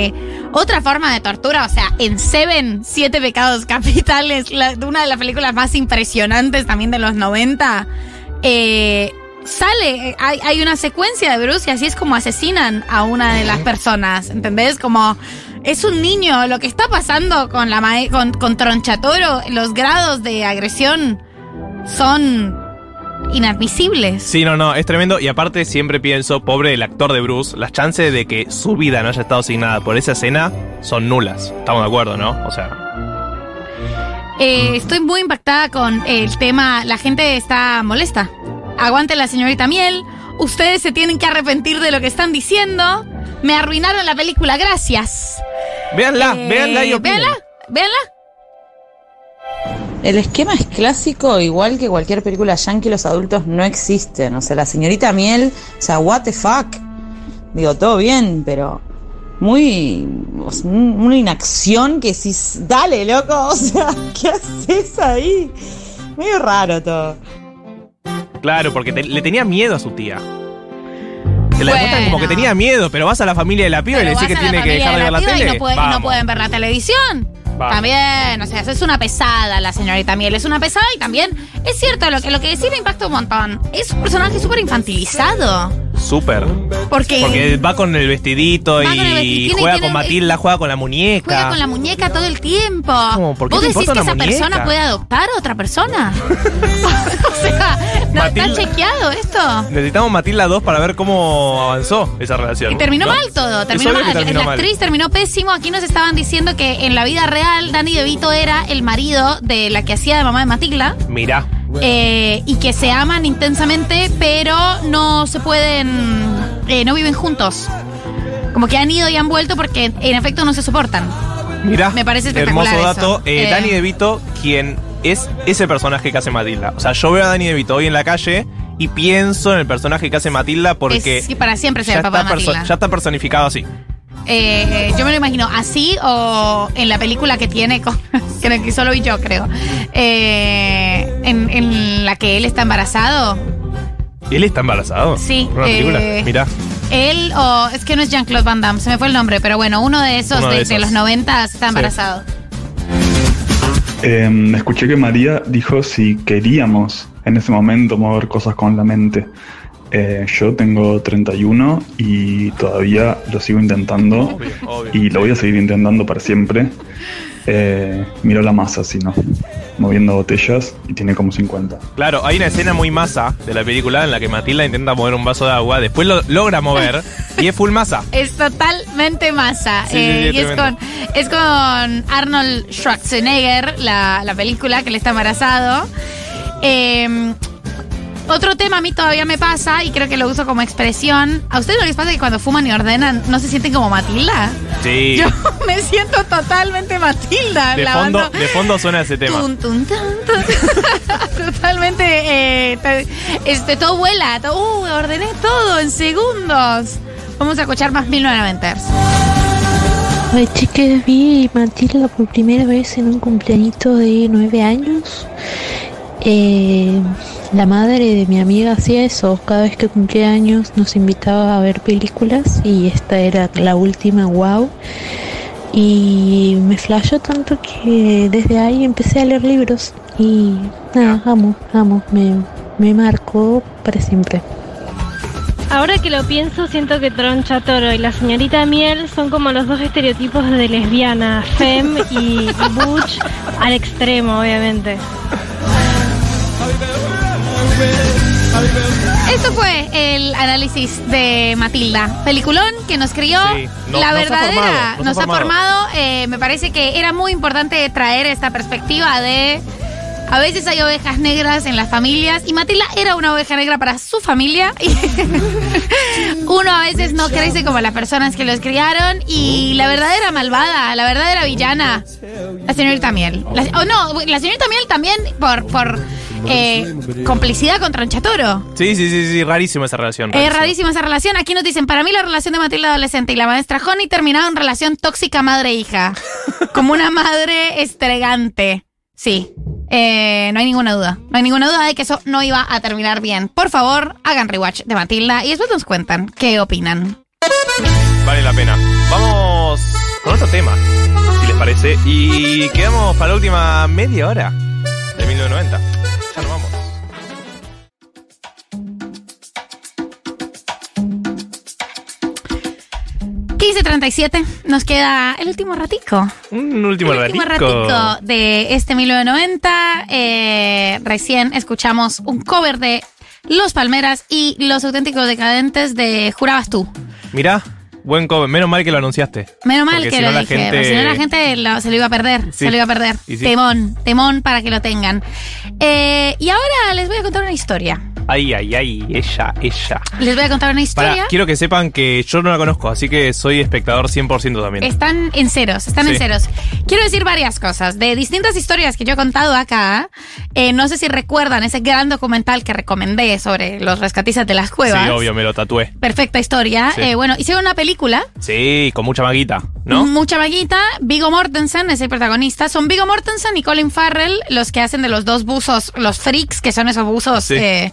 eh, otra forma de tortura, o sea, en Seven, Siete Pecados Capitales, la- una de las películas más impresionantes también de los 90, eh, sale, eh, hay, hay una secuencia de Bruce y así es como asesinan a una de las personas, ¿entendés? Como es un niño, lo que está pasando con, la mae- con, con Tronchatoro, los grados de agresión son inadmisibles. Sí, no, no, es tremendo. Y aparte siempre pienso, pobre el actor de Bruce, las chances de que su vida no haya estado asignada por esa escena son nulas. Estamos de acuerdo, ¿no? O sea, Eh, estoy muy impactada con el tema. La gente está molesta. Aguante la señorita Miel. Ustedes se tienen que arrepentir de lo que están diciendo. Me arruinaron la película, gracias. véanla, Eh, véanla y opinen. Véanla, véanla. El esquema es clásico, igual que cualquier película yankee, los adultos no existen. O sea, la señorita Miel, o sea, what the fuck. Digo, todo bien, pero muy. o sea, un- una inacción que si. Dale, loco, o sea, ¿qué haces ahí? Medio raro todo. Claro, porque te- le tenía miedo a su tía. Te la demuestran como Bueno. que tenía miedo, pero vas a la familia de la piba y le decís que tiene que dejar de ver la y tele. no, puede- y no pueden ver la televisión. Vamos. También, o sea, es una pesada la señorita Miel, es una pesada y también es cierto lo que lo que decía me impacta un montón. Es un personaje súper infantilizado. Súper. Porque, Porque va con el vestidito Va con el y vestidito y juega con Matilda, juega con la muñeca. juega con la muñeca todo el tiempo. ¿Cómo? ¿Por qué ¿Vos decís que esa muñeca? persona puede adoptar a otra persona? o sea, ¿no está chequeado esto? Necesitamos Matilda 2 para ver cómo avanzó esa relación. Y terminó ¿no? mal todo, terminó mal. terminó la mal. actriz terminó pésimo. Aquí nos estaban diciendo que en la vida real Danny DeVito era el marido de la que hacía de mamá de Matilda. Mirá. eh, y que se aman intensamente, pero no se pueden, eh, no viven juntos. Como que han ido y han vuelto porque en efecto no se soportan. Mirá. Me parece espectacular Hermoso dato. Eh, Eh, Danny DeVito, quien es ese personaje que hace Matilda. O sea, yo veo a Danny DeVito hoy en la calle y pienso en el personaje que hace Matilda porque que para siempre será el papá de Matilda. ya está personificado así. Eh, yo me lo imagino así o en la película que tiene, con, que solo vi yo creo, Eh, en, en la que él está embarazado. ¿Él está embarazado? Sí, ¿Una película? eh, Mirá. Él o es que no es Jean-Claude Van Damme, se me fue el nombre, pero bueno, uno de esos, Uno de de, de esos. los 90 está embarazado. Eh, escuché que María dijo si queríamos en ese momento mover cosas con la mente. Eh, yo tengo 31 y todavía lo sigo intentando y lo voy a seguir intentando para siempre. Eh, miro la masa, si no, moviendo botellas y tiene como 50. Claro, hay una escena muy masa de la película en la que Matilda intenta mover un vaso de agua, después lo logra mover y es full masa. Es totalmente masa. Sí, eh, sí, y es con, es con Arnold Schwarzenegger, la, la película que él está embarazado. Eh, otro tema a mí todavía me pasa y creo que lo uso como expresión. ¿A ustedes no les pasa que cuando fuman y ordenan no se sienten como Matilda? Sí. Yo me siento totalmente Matilda. De fondo, de fondo suena ese tema. Tun, tun, tun, tun. Totalmente. eh, te- este, todo vuela. todo- uh, ordené todo en segundos. Vamos a escuchar más 1990ers. Ay, chicas, vi Matilda por primera vez en un cumpleañito de nueve años. Eh, la madre de mi amiga hacía eso, cada vez que cumplía años nos invitaba a ver películas y esta era la última, wow. Y me flashó tanto que desde ahí empecé a leer libros y nada, amo, amo, me, me marcó para siempre. Ahora que lo pienso, siento que Troncha Toro y la señorita Miel son como los dos estereotipos de lesbiana, fem y butch al extremo, obviamente. Esto fue el análisis de Matilda, peliculón que nos crió. Sí, no- la nos ha verdadera formado, nos ha formado. eh, me parece que era muy importante traer esta perspectiva de. A veces hay ovejas negras en las familias y Matilda era una oveja negra para su familia. Uno a veces no crece como las personas que los criaron y la verdadera malvada, la verdadera villana, la señorita Miel. La, oh, no, la señorita Miel también por, por eh, complicidad con Tronchatoro. Sí, sí, sí, sí, rarísima esa relación. Es rarísima. rarísima esa relación. Aquí nos dicen, para mí la relación de Matilda adolescente y la maestra Honey terminaba en relación tóxica madre-hija. Como una madre estregante. Sí. Eh, no hay ninguna duda. No hay ninguna duda de que eso no iba a terminar bien. Por favor, hagan rewatch de Matilda y después nos cuentan qué opinan. Vale la pena. Vamos con otro tema, si les parece. Y quedamos para la última media hora de 1990. 6.37, nos queda el último ratico. Un último el último ratico de este 1990. Eh, recién escuchamos un cover de Los Palmeras y Los Auténticos Decadentes de Jurabas Tú. Mirá. Buen cover, menos mal que lo anunciaste. Menos mal que lo dije, gente... si no la gente se lo iba a perder, se lo iba a perder. Sí. Temón, temón para que lo tengan. Eh, y ahora les voy a contar una historia. Ay, ay, ay, ella, ella. Les voy a contar una historia. Pará, quiero que sepan que yo no la conozco, así que soy espectador 100% también. Están en ceros, están Sí. en ceros. Quiero decir varias cosas. De distintas historias que yo he contado acá, eh, no sé si recuerdan ese gran documental que recomendé sobre los rescatistas de las cuevas. Sí, obvio, me lo tatué. Perfecta historia. Sí. Eh, bueno, hicieron una película. Sí, con mucha maguita, ¿no? Mucha maguita. Vigo Mortensen es el protagonista. Son Vigo Mortensen y Colin Farrell los que hacen de los dos buzos, los freaks, que son esos buzos Sí. eh,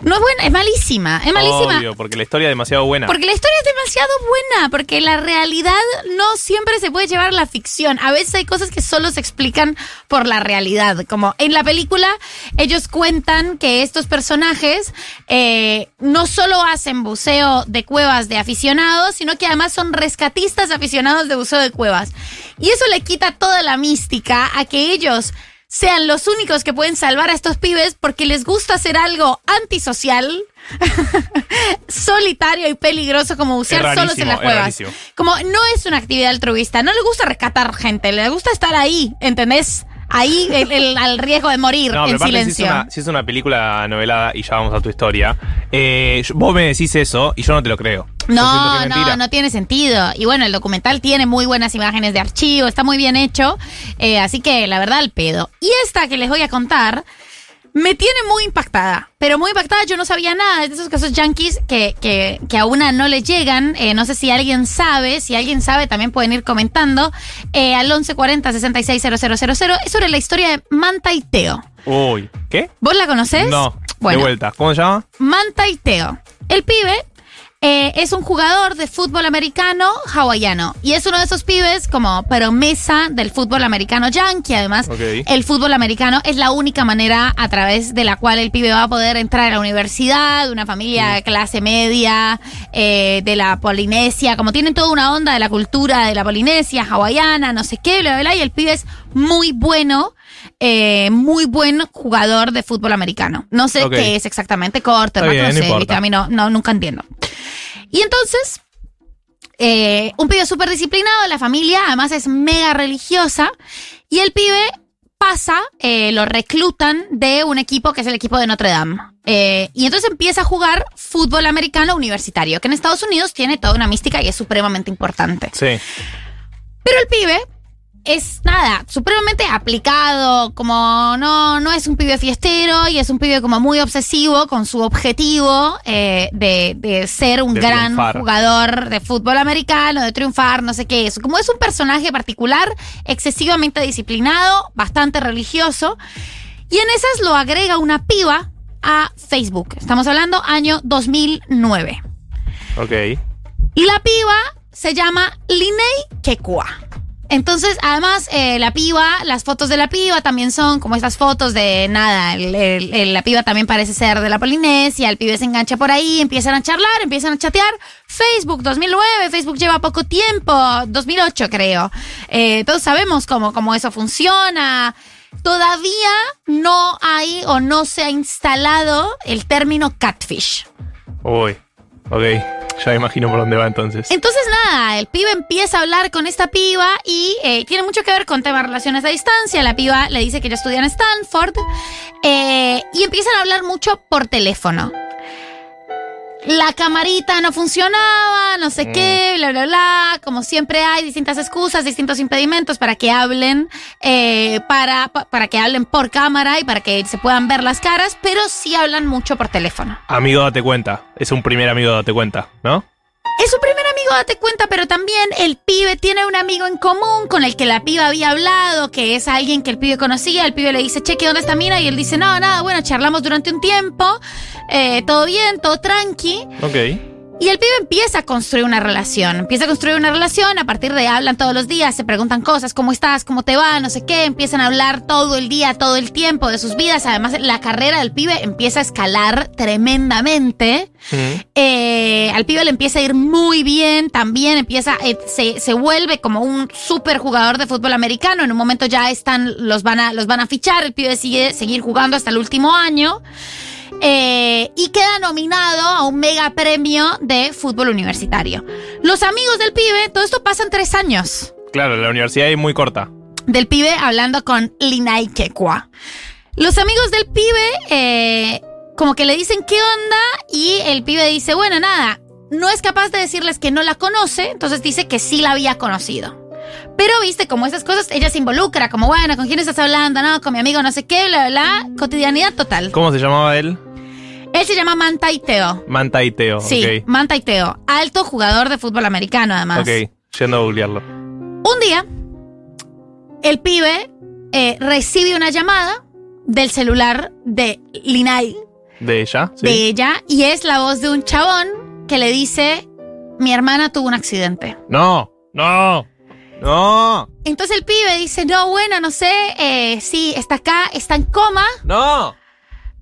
No es buena, es malísima. Es malísima. Obvio, porque la historia es demasiado buena. Porque la historia es demasiado buena, porque la realidad no siempre se puede llevar a la ficción. A veces hay cosas que solo se explican por la realidad. Como en la película, ellos cuentan que estos personajes eh, no solo hacen buceo de cuevas de aficionados, sino que además son rescatistas aficionados de buceo de cuevas. Y eso le quita toda la mística a que ellos sean los únicos que pueden salvar a estos pibes porque les gusta hacer algo antisocial, solitario y peligroso como bucear solos en las cuevas. Como no es una actividad altruista, no le gusta rescatar gente, le gusta estar ahí, ¿entendés? Ahí el- el- al riesgo de morir No, pero en aparte, si es, silencio. una, si es una película novelada, y ya vamos a tu historia, eh, vos me decís eso y yo no te lo creo. No, no, no tiene sentido. Y bueno, el documental tiene muy buenas imágenes de archivo, está muy bien hecho. eh, así que la verdad, el pedo. Y esta que les voy a contar me tiene muy impactada. Pero muy impactada, yo no sabía nada. Es de esos casos yankees que, que, que a una no le llegan. Eh, no sé si alguien sabe. Si alguien sabe, también pueden ir comentando. Eh, al 1140 660000 Es sobre la historia de Manta y Teo. Uy, ¿qué? ¿Vos la conocés? No, Bueno. de vuelta. ¿Cómo se llama? Manta y Teo. El pibe eh, es un jugador de fútbol americano hawaiano. Y es uno de esos pibes como promesa del fútbol americano yankee. Además, el fútbol americano es la única manera a través de la cual el pibe va a poder entrar a la universidad, de una familia de clase media, eh, de la Polinesia. Como tienen toda una onda de la cultura de la Polinesia, hawaiana, no sé qué, bla, bla, bla. Y el pibe es muy bueno. Eh, muy buen jugador de fútbol americano. No sé qué es exactamente, corte, no a mí no, no, nunca entiendo. Y entonces, eh, un pibe súper disciplinado, la familia además es mega religiosa, y el pibe pasa, eh, lo reclutan de un equipo que es el equipo de Notre Dame. Eh, y entonces empieza a jugar fútbol americano universitario, que en Estados Unidos tiene toda una mística y es supremamente importante. Sí. Pero el pibe es nada, supremamente aplicado, como no, no es un pibe fiestero y es un pibe como muy obsesivo con su objetivo eh, de, de ser un De gran triunfar. jugador de fútbol americano, de triunfar, no sé qué es. Como es un personaje particular, excesivamente disciplinado, bastante religioso, y en esas lo agrega una piba a Facebook. Estamos hablando año 2009. Ok. Y la piba se llama Linei Kekua. Entonces, además, eh, la piba, las fotos de la piba también son como estas fotos de nada. el- la piba también parece ser de la Polinesia, el pibe se engancha por ahí, empiezan a charlar, empiezan a chatear. Facebook 2009, Facebook lleva poco tiempo, 2008 creo. Eh, todos sabemos cómo, cómo eso funciona. Todavía no hay o no se ha instalado el término catfish. Uy. Ok. Ya me imagino por dónde va entonces. Entonces, nada, el pibe empieza a hablar con esta piba y eh, tiene mucho que ver con temas relaciones a distancia. La piba le dice que ella estudia en Stanford eh, y empiezan a hablar mucho por teléfono. La camarita no funcionaba, no sé qué, bla, bla, bla. Como siempre hay distintas excusas, distintos impedimentos para que hablen, eh, para, pa- para que hablen por cámara y para que se puedan ver las caras, pero sí hablan mucho por teléfono. Amigo, date cuenta. Es un primer amigo, date cuenta, ¿no? Es su primer amigo, date cuenta, pero también el pibe tiene un amigo en común con el que la piba había hablado, que es alguien que el pibe conocía. El pibe le dice, che, ¿qué dónde está Mina? Y él dice, no, nada, bueno, charlamos durante un tiempo, eh, todo bien, todo tranqui. Ok. Y el pibe empieza a construir una relación. Empieza a construir una relación a partir de hablan todos los días, se preguntan cosas, ¿cómo estás? ¿Cómo te va? No sé qué. Empiezan a hablar todo el día, todo el tiempo de sus vidas. Además, la carrera del pibe empieza a escalar tremendamente. Eh, al pibe le empieza a ir muy bien, también empieza, eh, se, se vuelve como un super jugador de fútbol americano. En un momento ya están, los van a, los van a fichar, el pibe sigue seguir jugando hasta el último año. Eh, y queda nominado a un mega premio de fútbol universitario. Los amigos del pibe, todo esto pasa en tres años. Claro, la universidad es muy corta. Del pibe hablando con Kekua. Los amigos del pibe, eh, como que le dicen qué onda, y el pibe dice, bueno, nada, no es capaz de decirles que no la conoce, entonces dice que sí la había conocido. Pero viste, como esas cosas, ella se involucra, como, bueno, ¿con quién estás hablando? No, con mi amigo no sé qué, bla, bla, bla. Cotidianidad total. ¿Cómo se llamaba él? Él se llama Manta y Teo. Manta y Teo. Sí, Ok. Manta y Teo. Alto jugador de fútbol americano, además. Ok, yendo a googlearlo. Un día, el pibe eh, recibe una llamada del celular de Linay De ella. sí. de ella y es la voz de un chabón que le dice, mi hermana tuvo un accidente. No, no, no, Entonces el pibe dice, no, bueno, no sé, eh, sí, está acá, está en coma, no.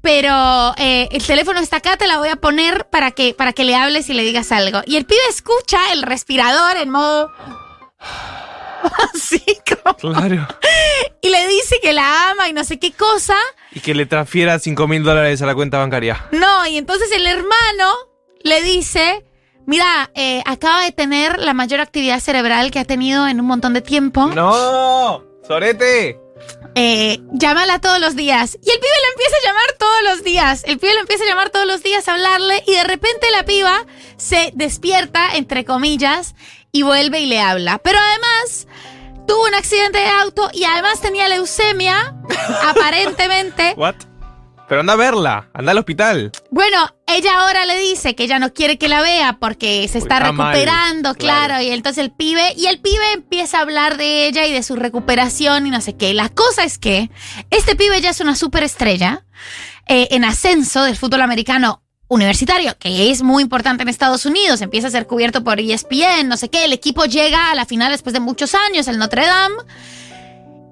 Pero eh, el teléfono está acá, te la voy a poner para que, para que le hables y le digas algo. Y el pibe escucha el respirador en modo... Así como... Claro. Y le dice que la ama y no sé qué cosa. Y que le transfiera 5 mil dólares a la cuenta bancaria. No, y entonces el hermano le dice, mira, eh, acaba de tener la mayor actividad cerebral que ha tenido en un montón de tiempo. ¡No! ¡Sorete! Eh, llámala todos los días. Y el pibe lo empieza a llamar todos los días. El pibe lo empieza a llamar todos los días a hablarle y de repente la piba se despierta, entre comillas, y vuelve y le habla. Pero además tuvo un accidente de auto y además tenía leucemia, aparentemente. ¿What? Pero anda a verla, anda al hospital. Bueno, ella ahora le dice que ella no quiere que la vea porque se está está mal, recuperando, claro. claro. y entonces el pibe, y el pibe empieza a hablar de ella y de su recuperación y no sé qué. La cosa es que este pibe ya es una superestrella eh, en ascenso del fútbol americano universitario, que es muy importante en Estados Unidos, empieza a ser cubierto por ESPN, no sé qué, el equipo llega a la final después de muchos años, el Notre Dame.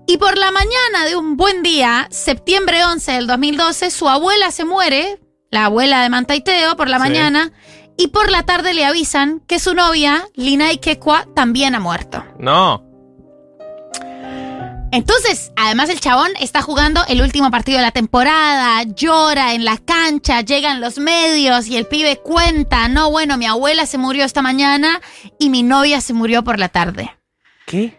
Y por la mañana de un buen día, septiembre 11 del 2012, su abuela se muere, la abuela de Manta y Teo, por la Sí. mañana, y por la tarde le avisan que su novia, Lina Ikekwa, también ha muerto. No. Entonces, además el chabón está jugando el último partido de la temporada, llora en la cancha, llegan los medios y el pibe cuenta, no, bueno, mi abuela se murió esta mañana y mi novia se murió por la tarde. ¿Qué?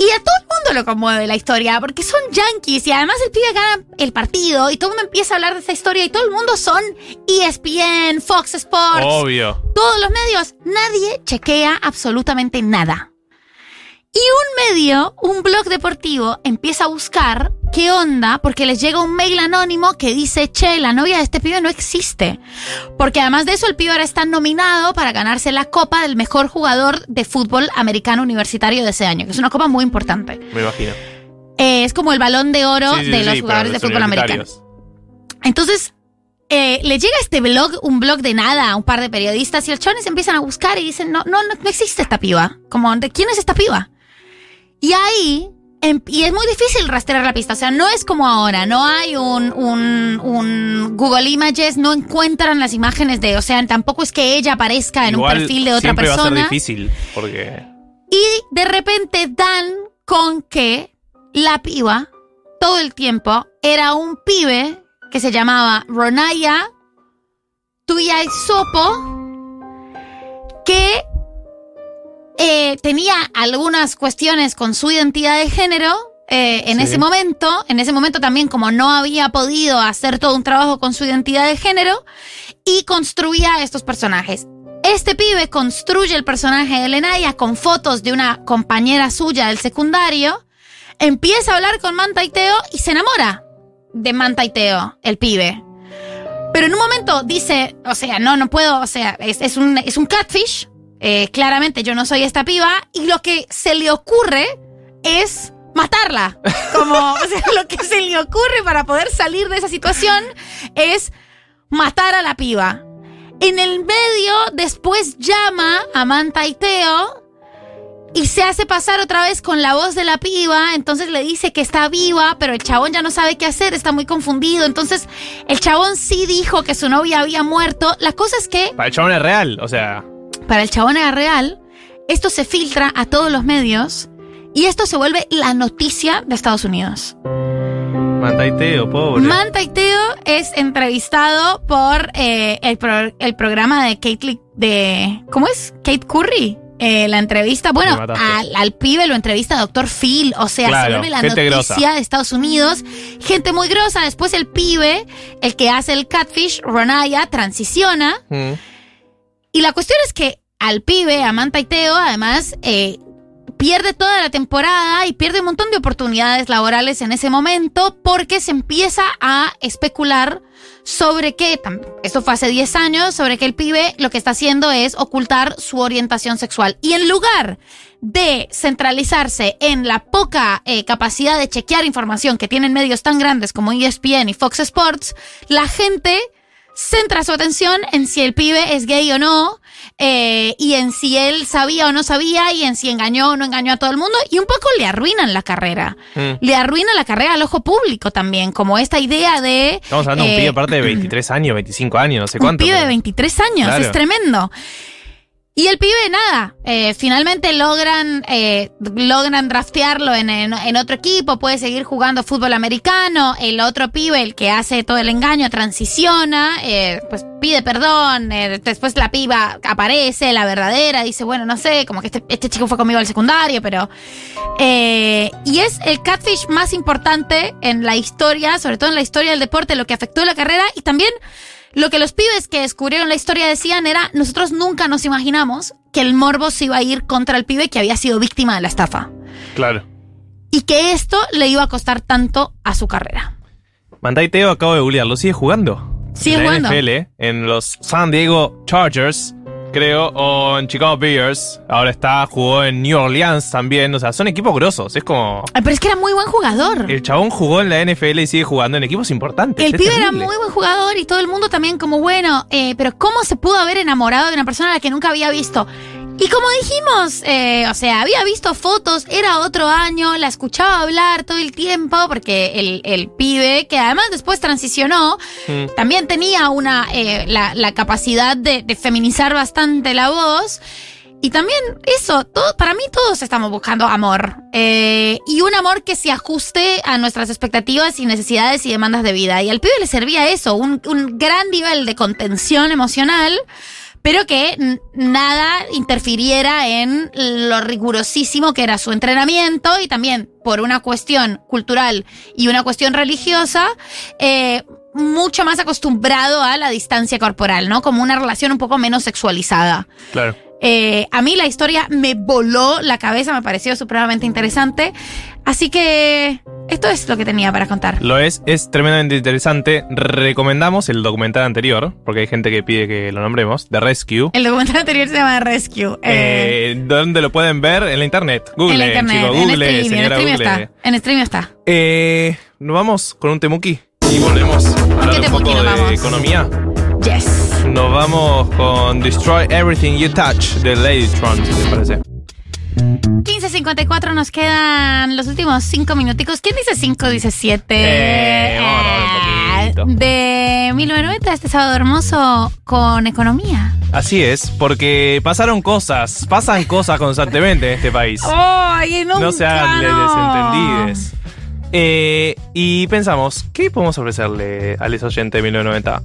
Y a todo el mundo lo conmueve la historia, porque son yankees y además el pibe gana el partido y todo el mundo empieza a hablar de esa historia y todo el mundo son ESPN, Fox Sports, Obvio. todos los medios. Nadie chequea absolutamente nada. Y un medio, un blog deportivo, empieza a buscar qué onda, porque les llega un mail anónimo que dice, che, la novia de este pibe no existe. Porque además de eso, el pibe ahora está nominado para ganarse la copa del mejor jugador de fútbol americano universitario de ese año, que es una copa muy importante. Me imagino. Eh, es como el balón de oro Sí, sí, de los sí, jugadores de fútbol americano. Entonces, eh, le llega este blog, un blog de nada, a un par de periodistas, y los chavales empiezan a buscar y dicen, no, no, no, no existe esta piba. Como, ¿de quién es esta piba? Y ahí, em- y es muy difícil rastrear la pista, o sea, no es como ahora, no hay un, un, un Google Images, no encuentran las imágenes de, o sea, tampoco es que ella aparezca en Igual un perfil de otra siempre va a persona. ser difícil, porque... Y de repente dan con que la piba, todo el tiempo, era un pibe que se llamaba Ronaya Tuyaisopo, eh, tenía algunas cuestiones con su identidad de género. eh, en Sí. ese momento, en ese momento también como no había podido hacer todo un trabajo con su identidad de género y construía estos personajes. Este pibe construye el personaje de Lenaya con fotos de una compañera suya del secundario, empieza a hablar con Manta y Teo y se enamora de Manta y Teo, el pibe. Pero en un momento dice, o sea, no, no puedo, o sea, es, es un, es un catfish, eh, claramente yo no soy esta piba, y lo que se le ocurre es matarla. Como, o sea, lo que se le ocurre para poder salir de esa situación es matar a la piba. En el medio, después llama a Manta y Teo y se hace pasar otra vez con la voz de la piba. Entonces le dice que está viva, pero el chabón ya no sabe qué hacer, está muy confundido. Entonces el chabón sí dijo que su novia había muerto. La cosa es que Para el chabón es real, o sea... para el chabón era real. Esto se filtra a todos los medios y esto se vuelve la noticia de Estados Unidos. Manta y Teo, pobre. Manta y Teo es entrevistado por eh, el, pro- el programa de Kate de ¿cómo es? Kate Curry. Eh, la entrevista, bueno, al, al pibe lo entrevista Dr. Phil, o sea, Claro, se vuelve la noticia grosa. de Estados Unidos, gente muy grosa. Después el pibe, el que hace el catfish, Ronaya, transiciona. Mm. Y la cuestión es que al pibe, a Manta y Teo, además, eh, pierde toda la temporada y pierde un montón de oportunidades laborales en ese momento porque se empieza a especular sobre que, esto fue hace 10 años, sobre que el pibe lo que está haciendo es ocultar su orientación sexual. Y en lugar de centralizarse en la poca eh, capacidad de chequear información que tienen medios tan grandes como ESPN y Fox Sports, la gente centra su atención en si el pibe es gay o no, eh, y en si él sabía o no sabía, y en si engañó o no engañó a todo el mundo, y un poco le arruinan la carrera. Mm. Le arruina la carrera al ojo público también, como esta idea de... Estamos hablando de un eh, pibe aparte de 23 años, 25 años, no sé un cuánto. pibe de pero- 23 años, Claro. es tremendo. Y el pibe, nada, eh, finalmente logran, eh, logran draftearlo en, en- en otro equipo, puede seguir jugando fútbol americano, el otro pibe, el que hace todo el engaño, transiciona, eh, pues pide perdón, eh, después la piba aparece, la verdadera, dice, bueno, no sé, como que este, este chico fue conmigo al secundario, pero... eh, y es el catfish más importante en la historia, sobre todo en la historia del deporte, lo que afectó la carrera y también... Lo que los pibes que descubrieron la historia decían era, nosotros nunca nos imaginamos que el morbo se iba a ir contra el pibe que había sido víctima de la estafa. Claro. Y que esto le iba a costar tanto a su carrera. Mantai Teo acabo de googlear, ¿lo sigue jugando? Sigue en la jugando. NFL, en los San Diego Chargers, creo, o en Chicago Bears. Ahora está, jugó en New Orleans también. O sea, son equipos grosos. Es como. Ay, Pero es que era muy buen jugador. El chabón jugó en la NFL y sigue jugando en equipos importantes. El Es pibe era muy buen jugador y todo el mundo también como, bueno, eh, pero ¿cómo se pudo haber enamorado de una persona a la que nunca había visto? Y como dijimos, eh, o sea, había visto fotos, era otro año, la escuchaba hablar todo el tiempo, porque el, el pibe, que además después transicionó, también tenía una eh, la, la capacidad de, de feminizar bastante la voz. Y también eso, todo, para mí todos estamos buscando amor. Eh, y un amor que se ajuste a nuestras expectativas y necesidades y demandas de vida. Y al pibe le servía eso, un, un gran nivel de contención emocional, pero que nada interfiriera en lo rigurosísimo que era su entrenamiento y también por una cuestión cultural y una cuestión religiosa, eh, mucho más acostumbrado a la distancia corporal, ¿no? Como una relación un poco menos sexualizada. Claro. Eh, a mí la historia me voló la cabeza, me pareció supremamente interesante. Así que esto es lo que tenía para contar. Lo es, es tremendamente interesante. Recomendamos el documental anterior, porque hay gente que pide que lo nombremos, The Rescue. El documental anterior se llama Rescue. Eh, Eh, ¿Dónde lo pueden ver? En la internet. Google, en la internet, chicos, en Google, en señora streaming Google. está. En streaming está. Eh, nos vamos con un temuki y volvemos a hablar un temuki poco nos de vamos? economía. Yes. Nos vamos con Destroy Everything You Touch de Ladytron, si les parece. 15.54 nos quedan los últimos 5 minuticos. ¿Quién dice 5? Dice 7. Eh, vamos a hablar un poquito. de 1990, este sábado hermoso con economía. Así es, porque pasaron cosas, pasan cosas constantemente en este país. ¡Ay, nunca no se hagan desentendides. Eh, y pensamos, ¿qué podemos ofrecerle a los oyentes de 1990?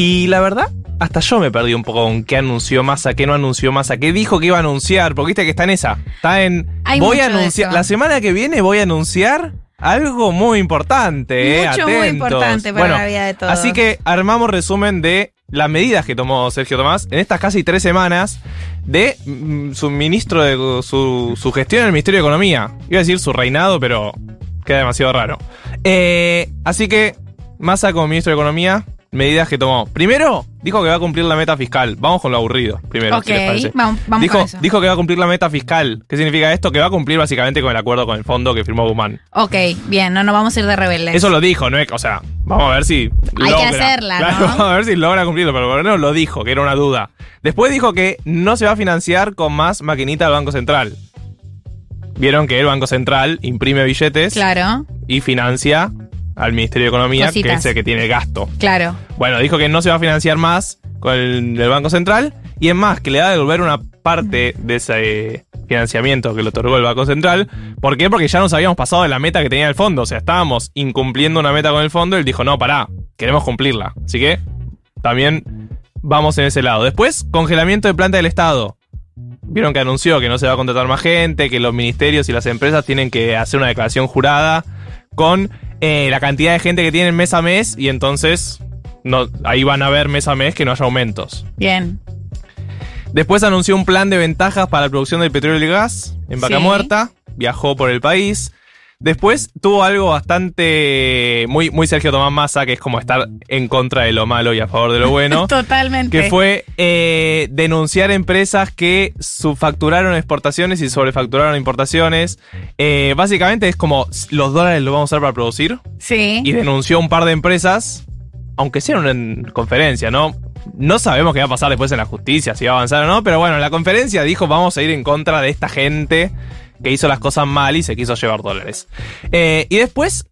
Y la verdad, hasta yo me perdí un poco con qué anunció Massa, qué no anunció Massa, qué dijo que iba a anunciar, porque viste que está en esa. Está en. Hay voy a anunciar. La semana que viene voy a anunciar algo muy importante, eh, Mucho, muy importante para Bueno, la vida de todos. Así que armamos resumen de las medidas que tomó Sergio Tomás en estas casi tres semanas de mm, su ministro de su, su gestión en el Ministerio de Economía. Iba a decir su reinado, pero queda demasiado raro. Eh, así que, Massa como ministro de Economía, medidas que tomó. Primero, dijo que va a cumplir la meta fiscal. Vamos con lo aburrido, primero, Ok, si les parece. vamos, vamos dijo, con eso. dijo que va a cumplir la meta fiscal. ¿Qué significa esto? Que va a cumplir básicamente con el acuerdo con el fondo que firmó Guzmán. Ok, bien, no nos vamos a ir de rebeldes. Eso lo dijo, ¿no? O sea, vamos a ver si. Hay que hacerla, Claro, ¿no? Vamos a ver si logra cumplirlo, pero por lo menos lo dijo, que era una duda. Después dijo que no se va a financiar con más maquinita del Banco Central. Vieron que el Banco Central imprime billetes Claro, y financia al Ministerio de Economía, que es el que tiene el gasto. claro. Bueno, dijo que no se va a financiar más con el, el Banco Central y es más, que le va a devolver una parte de ese financiamiento que le otorgó el Banco Central. ¿Por qué? Porque ya nos habíamos pasado de la meta que tenía el fondo. O sea, estábamos incumpliendo una meta con el fondo y él dijo, no, pará, queremos cumplirla. Así que también vamos en ese lado. Después, congelamiento de planta del Estado. Vieron que anunció que no se va a contratar más gente, que los ministerios y las empresas tienen que hacer una declaración jurada con eh, la cantidad de gente que tienen mes a mes y entonces no, ahí van a ver mes a mes que no haya aumentos. Bien. Después anunció un plan de ventajas para la producción del petróleo y el gas en Vaca Sí. Muerta. Viajó por el país. Después tuvo algo bastante muy, muy Sergio Tomás Massa, que es como estar en contra de lo malo y a favor de lo bueno. Totalmente. Que fue eh, denunciar empresas que subfacturaron exportaciones y sobrefacturaron importaciones. Eh, básicamente es como los dólares los vamos a usar para producir. Sí. Y denunció un par de empresas, aunque sea en conferencia, ¿no? No sabemos qué va a pasar después en la justicia, si va a avanzar o no, pero bueno, en la conferencia dijo vamos a ir en contra de esta gente que hizo las cosas mal y se quiso llevar dólares. Eh, y después,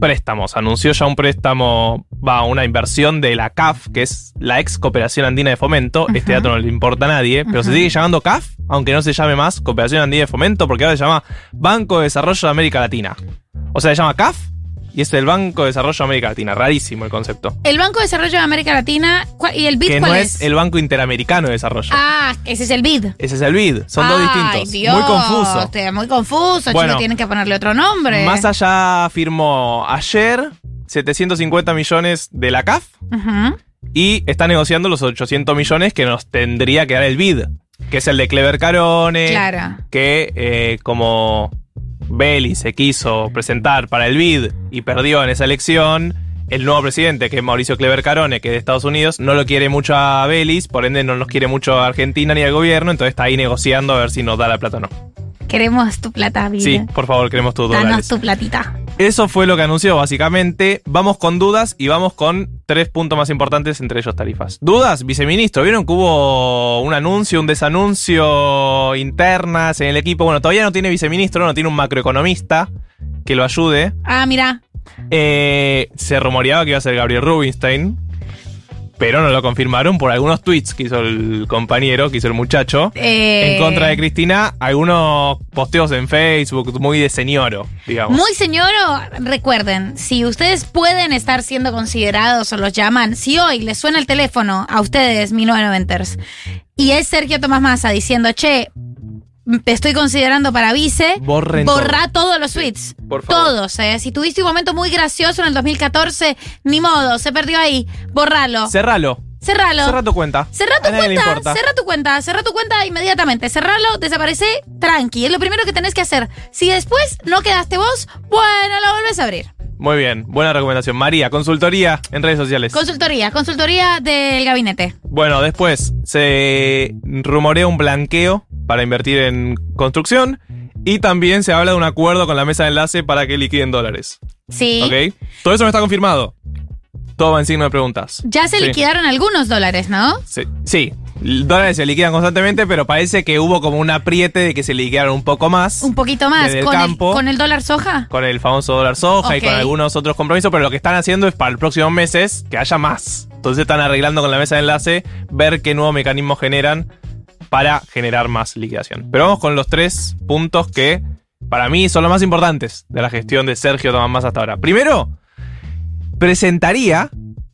préstamos. Anunció ya un préstamo, va, una inversión de la CAF, que es la ex Cooperación Andina de Fomento. Este dato no le importa a nadie, pero se sigue llamando CAF, aunque no se llame más Cooperación Andina de Fomento, porque ahora se llama Banco de Desarrollo de América Latina. O sea, se llama CAF y es el Banco de Desarrollo de América Latina. Rarísimo el concepto. El Banco de Desarrollo de América Latina. ¿cuál- ¿Y el BID Que cuál no es? el Banco Interamericano de Desarrollo. Ah, ese es el BID. Ese es el BID. Son dos distintos. Dios, Muy confuso. Muy confuso, Bueno. chicos, tienen que ponerle otro nombre. Más allá firmó ayer 750 millones de la CAF y está negociando los 800 millones que nos tendría que dar el BID, que es el de Clever Carone, Claro. que eh, como Belli se quiso presentar para el BID y perdió en esa elección, el nuevo presidente, que es Mauricio Clever Carone, que es de Estados Unidos, no lo quiere mucho a Belis, por ende no nos quiere mucho a Argentina ni al gobierno, entonces está ahí negociando a ver si nos da la plata o no. Queremos tu plata, BID. Sí, por favor, queremos Danos dólares. tu platita. Eso fue lo que anunció básicamente. Vamos con dudas y vamos con tres puntos más importantes, entre ellos tarifas. Dudas, viceministro. ¿Vieron que hubo un anuncio, un desanuncio internas en el equipo? Bueno, todavía no tiene viceministro, no tiene un macroeconomista que lo ayude. Ah, mira. Eh, se rumoreaba que iba a ser Gabriel Rubinstein, pero no lo confirmaron por algunos tweets que hizo el compañero, que hizo el muchacho. Eh, En contra de Cristina, algunos posteos en Facebook muy de señoro, digamos. Muy señor, recuerden, si ustedes pueden estar siendo considerados o los llaman, si hoy les suena el teléfono a ustedes, 1990ers, y es Sergio Tomás Massa diciendo, che, estoy considerando para vice, Borren borra todos los tweets. Por favor. Todos, ¿eh? Si tuviste un momento muy gracioso en el 2014, ni modo, se perdió ahí. Borralo. Cerralo. Cerralo. Cerra tu cuenta. Cerra tu cuenta, cerra tu cuenta, cerra tu cuenta inmediatamente. Cerralo, desaparece, tranqui. Es lo primero que tenés que hacer. Si después no quedaste vos, bueno, lo volvés a abrir. Muy bien, buena recomendación. María, consultoría en redes sociales. Consultoría, consultoría del gabinete. bueno, después se rumorea un blanqueo para invertir en construcción y también se habla de un acuerdo con la mesa de enlace para que liquiden dólares. Sí. ¿Ok? Todo eso no está confirmado. Todo va en signo de preguntas. Ya se Sí. liquidaron algunos dólares, ¿no? Sí, sí, dólares se liquidan constantemente, pero parece que hubo como un apriete de que se liquidaron un poco más. Un poquito más. El Con el, campo. con el dólar soja. con el famoso dólar soja y con algunos otros compromisos, pero lo que están haciendo es para los próximos meses que haya más. Entonces están arreglando con la mesa de enlace ver qué nuevo mecanismo generan para generar más liquidación. Pero vamos con los tres puntos que para mí son los más importantes de la gestión de Sergio Tomás hasta ahora. Primero, presentaría,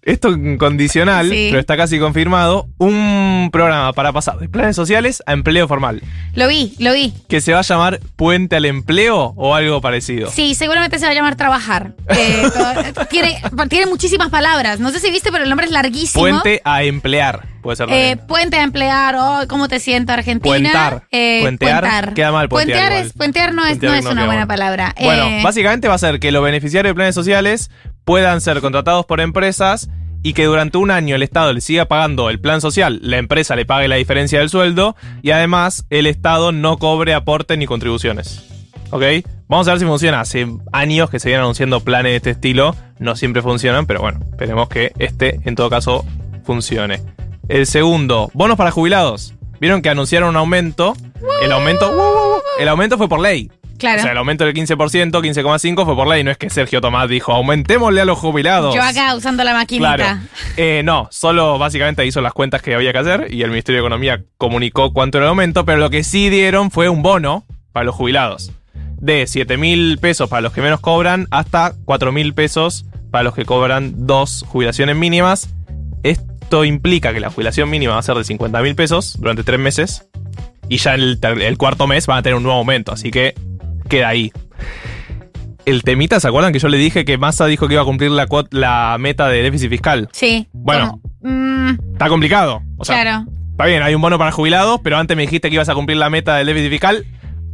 esto en condicional, Sí. pero está casi confirmado, un programa para pasar de planes sociales a empleo formal, Lo vi, lo vi. que se va a llamar Puente al Empleo o algo parecido. Sí, seguramente se va a llamar trabajar. Eh, tiene, tiene muchísimas palabras. No sé si viste, pero el nombre es larguísimo. Puente a emplear. Puede ser Eh, puente a emplear, oh, ¿cómo te siento Argentina? Puentar. Eh, Puentear, queda mal puentear Puentear, es, puentear no es, Puentear no es no una buena mal. palabra. Bueno, Eh, básicamente va a ser que los beneficiarios de planes sociales puedan ser contratados por empresas y que durante un año el Estado le siga pagando el plan social, la empresa le pague la diferencia del sueldo y además el Estado no cobre aportes ni contribuciones. ¿Ok? Vamos a ver si funciona. Hace años que se vienen anunciando planes de este estilo, no siempre funcionan, pero bueno, esperemos que este en todo caso funcione. El segundo, bonos para jubilados. Vieron que anunciaron un aumento. El aumento, el aumento fue por ley. Claro. O sea, el aumento del 15%, 15,5% fue por ley. No es que Sergio Tomás dijo, aumentémosle a los jubilados. Yo acá usando la maquinita. Claro. Eh, no, solo básicamente hizo las cuentas que había que hacer y el Ministerio de Economía comunicó cuánto era el aumento, pero lo que sí dieron fue un bono para los jubilados. De 7 mil pesos para los que menos cobran hasta 4 mil pesos para los que cobran dos jubilaciones mínimas. Esto implica que la jubilación mínima va a ser de 50 mil pesos durante tres meses y ya el, cuarto mes van a tener un nuevo aumento, así que queda ahí. El temita, ¿se acuerdan que yo le dije que Massa dijo que iba a cumplir la, la meta de déficit fiscal? Sí. Bueno, Mm, está complicado. O sea, claro. está bien, hay un bono para jubilados, pero antes me dijiste que ibas a cumplir la meta del déficit fiscal,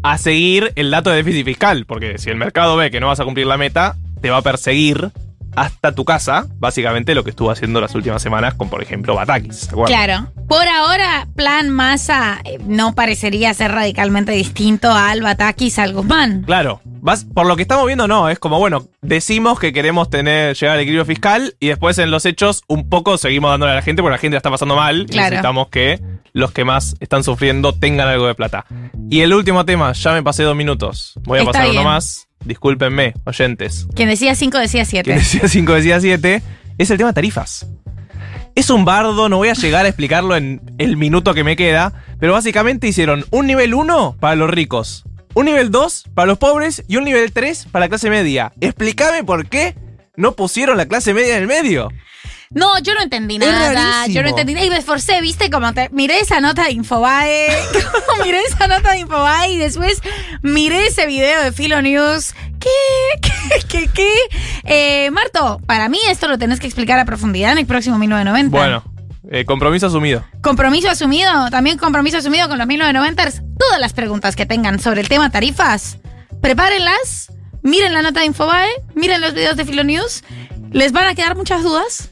a seguir el dato de déficit fiscal, porque si el mercado ve que no vas a cumplir la meta, te va a perseguir hasta tu casa, básicamente lo que estuvo haciendo las últimas semanas con, por ejemplo, Batakis. Claro. Por ahora, plan masa eh, no parecería ser radicalmente distinto al Batakis al Guzmán. Claro, vas, por lo que estamos viendo, no, es como, bueno, decimos que queremos tener, llegar al equilibrio fiscal y después en los hechos un poco seguimos dándole a la gente porque la gente la está pasando mal y Claro. necesitamos que los que más están sufriendo tengan algo de plata. Y el último tema, ya me pasé dos minutos, voy a Está pasar uno más, discúlpenme, oyentes. Quien decía 5 decía 7. Quien decía 5 decía 7, es el tema tarifas. Es un bardo, no voy a llegar a explicarlo en el minuto que me queda, pero básicamente hicieron un nivel 1 para los ricos, un nivel 2 para los pobres y un nivel 3 para la clase media. Explícame por qué no pusieron la clase media en el medio. No, yo no entendí nada. Yo no entendí nada. Y me esforcé, ¿viste? Como te, miré esa nota de Infobae. como miré esa nota de Infobae y después miré ese video de Filo News. ¿Qué? ¿Qué? ¿Qué? ¿Qué? Eh, Marto, para mí esto lo tenés que explicar a profundidad en el próximo 1990. Bueno, eh, compromiso asumido. Compromiso asumido, también compromiso asumido con los 1990s. Todas las preguntas que tengan sobre el tema tarifas, prepárenlas, miren la nota de Infobae, miren los videos de Filo News. Les van a quedar muchas dudas.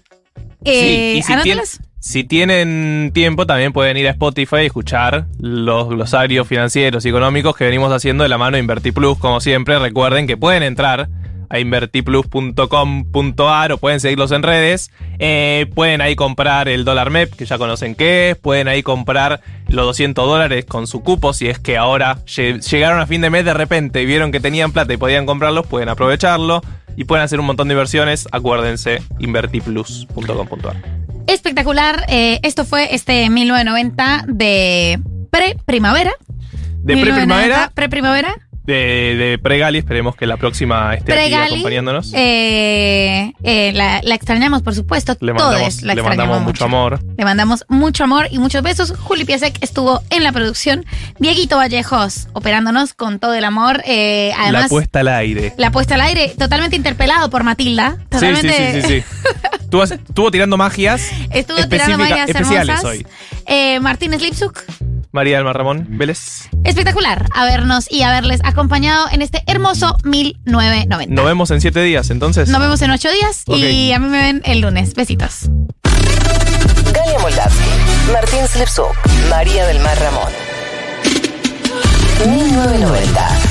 Eh, sí, y si, tien- anótelas. si tienen tiempo, también pueden ir a Spotify y escuchar los glosarios financieros y económicos que venimos haciendo de la mano de InvertiPlus, como siempre. Recuerden que pueden entrar a invertiplus.com.ar o pueden seguirlos en redes. Eh, pueden ahí comprar el dólar MEP, que ya conocen qué es. Pueden ahí comprar los 200 dólares con su cupo. Si es que ahora lle- llegaron a fin de mes de repente y vieron que tenían plata y podían comprarlos, pueden aprovecharlo. Y pueden hacer un montón de inversiones. Acuérdense, invertiplus.com.ar. Espectacular. eh, esto fue este 1990 de pre-primavera. De 1990, pre-primavera, Pre-primavera. De, de pre-gali, esperemos que la próxima esté aquí Pre-gali. acompañándonos. Eh, eh, la, la extrañamos, por supuesto. le Todos mandamos, la le mandamos mucho. amor. Le mandamos mucho amor y muchos besos. Juli Piasek estuvo en la producción. Dieguito Vallejos operándonos con todo el amor. Eh, además, la puesta al aire. la puesta al aire, totalmente interpelado por Matilda. Sí, sí, Totalmente. sí, sí, sí. Estuvo, estuvo tirando magias Estuvo tirando magias especiales hermosas. hoy. Martínez Lipsuk, María del Mar Ramón Vélez. espectacular habernos y haberles acompañado en este hermoso 1990. Nos vemos en siete días, entonces. Nos vemos en ocho días y a mí me ven el lunes. Besitos. Galia Moldavsky, Martín Slipsuk, María del Mar Ramón. 1990.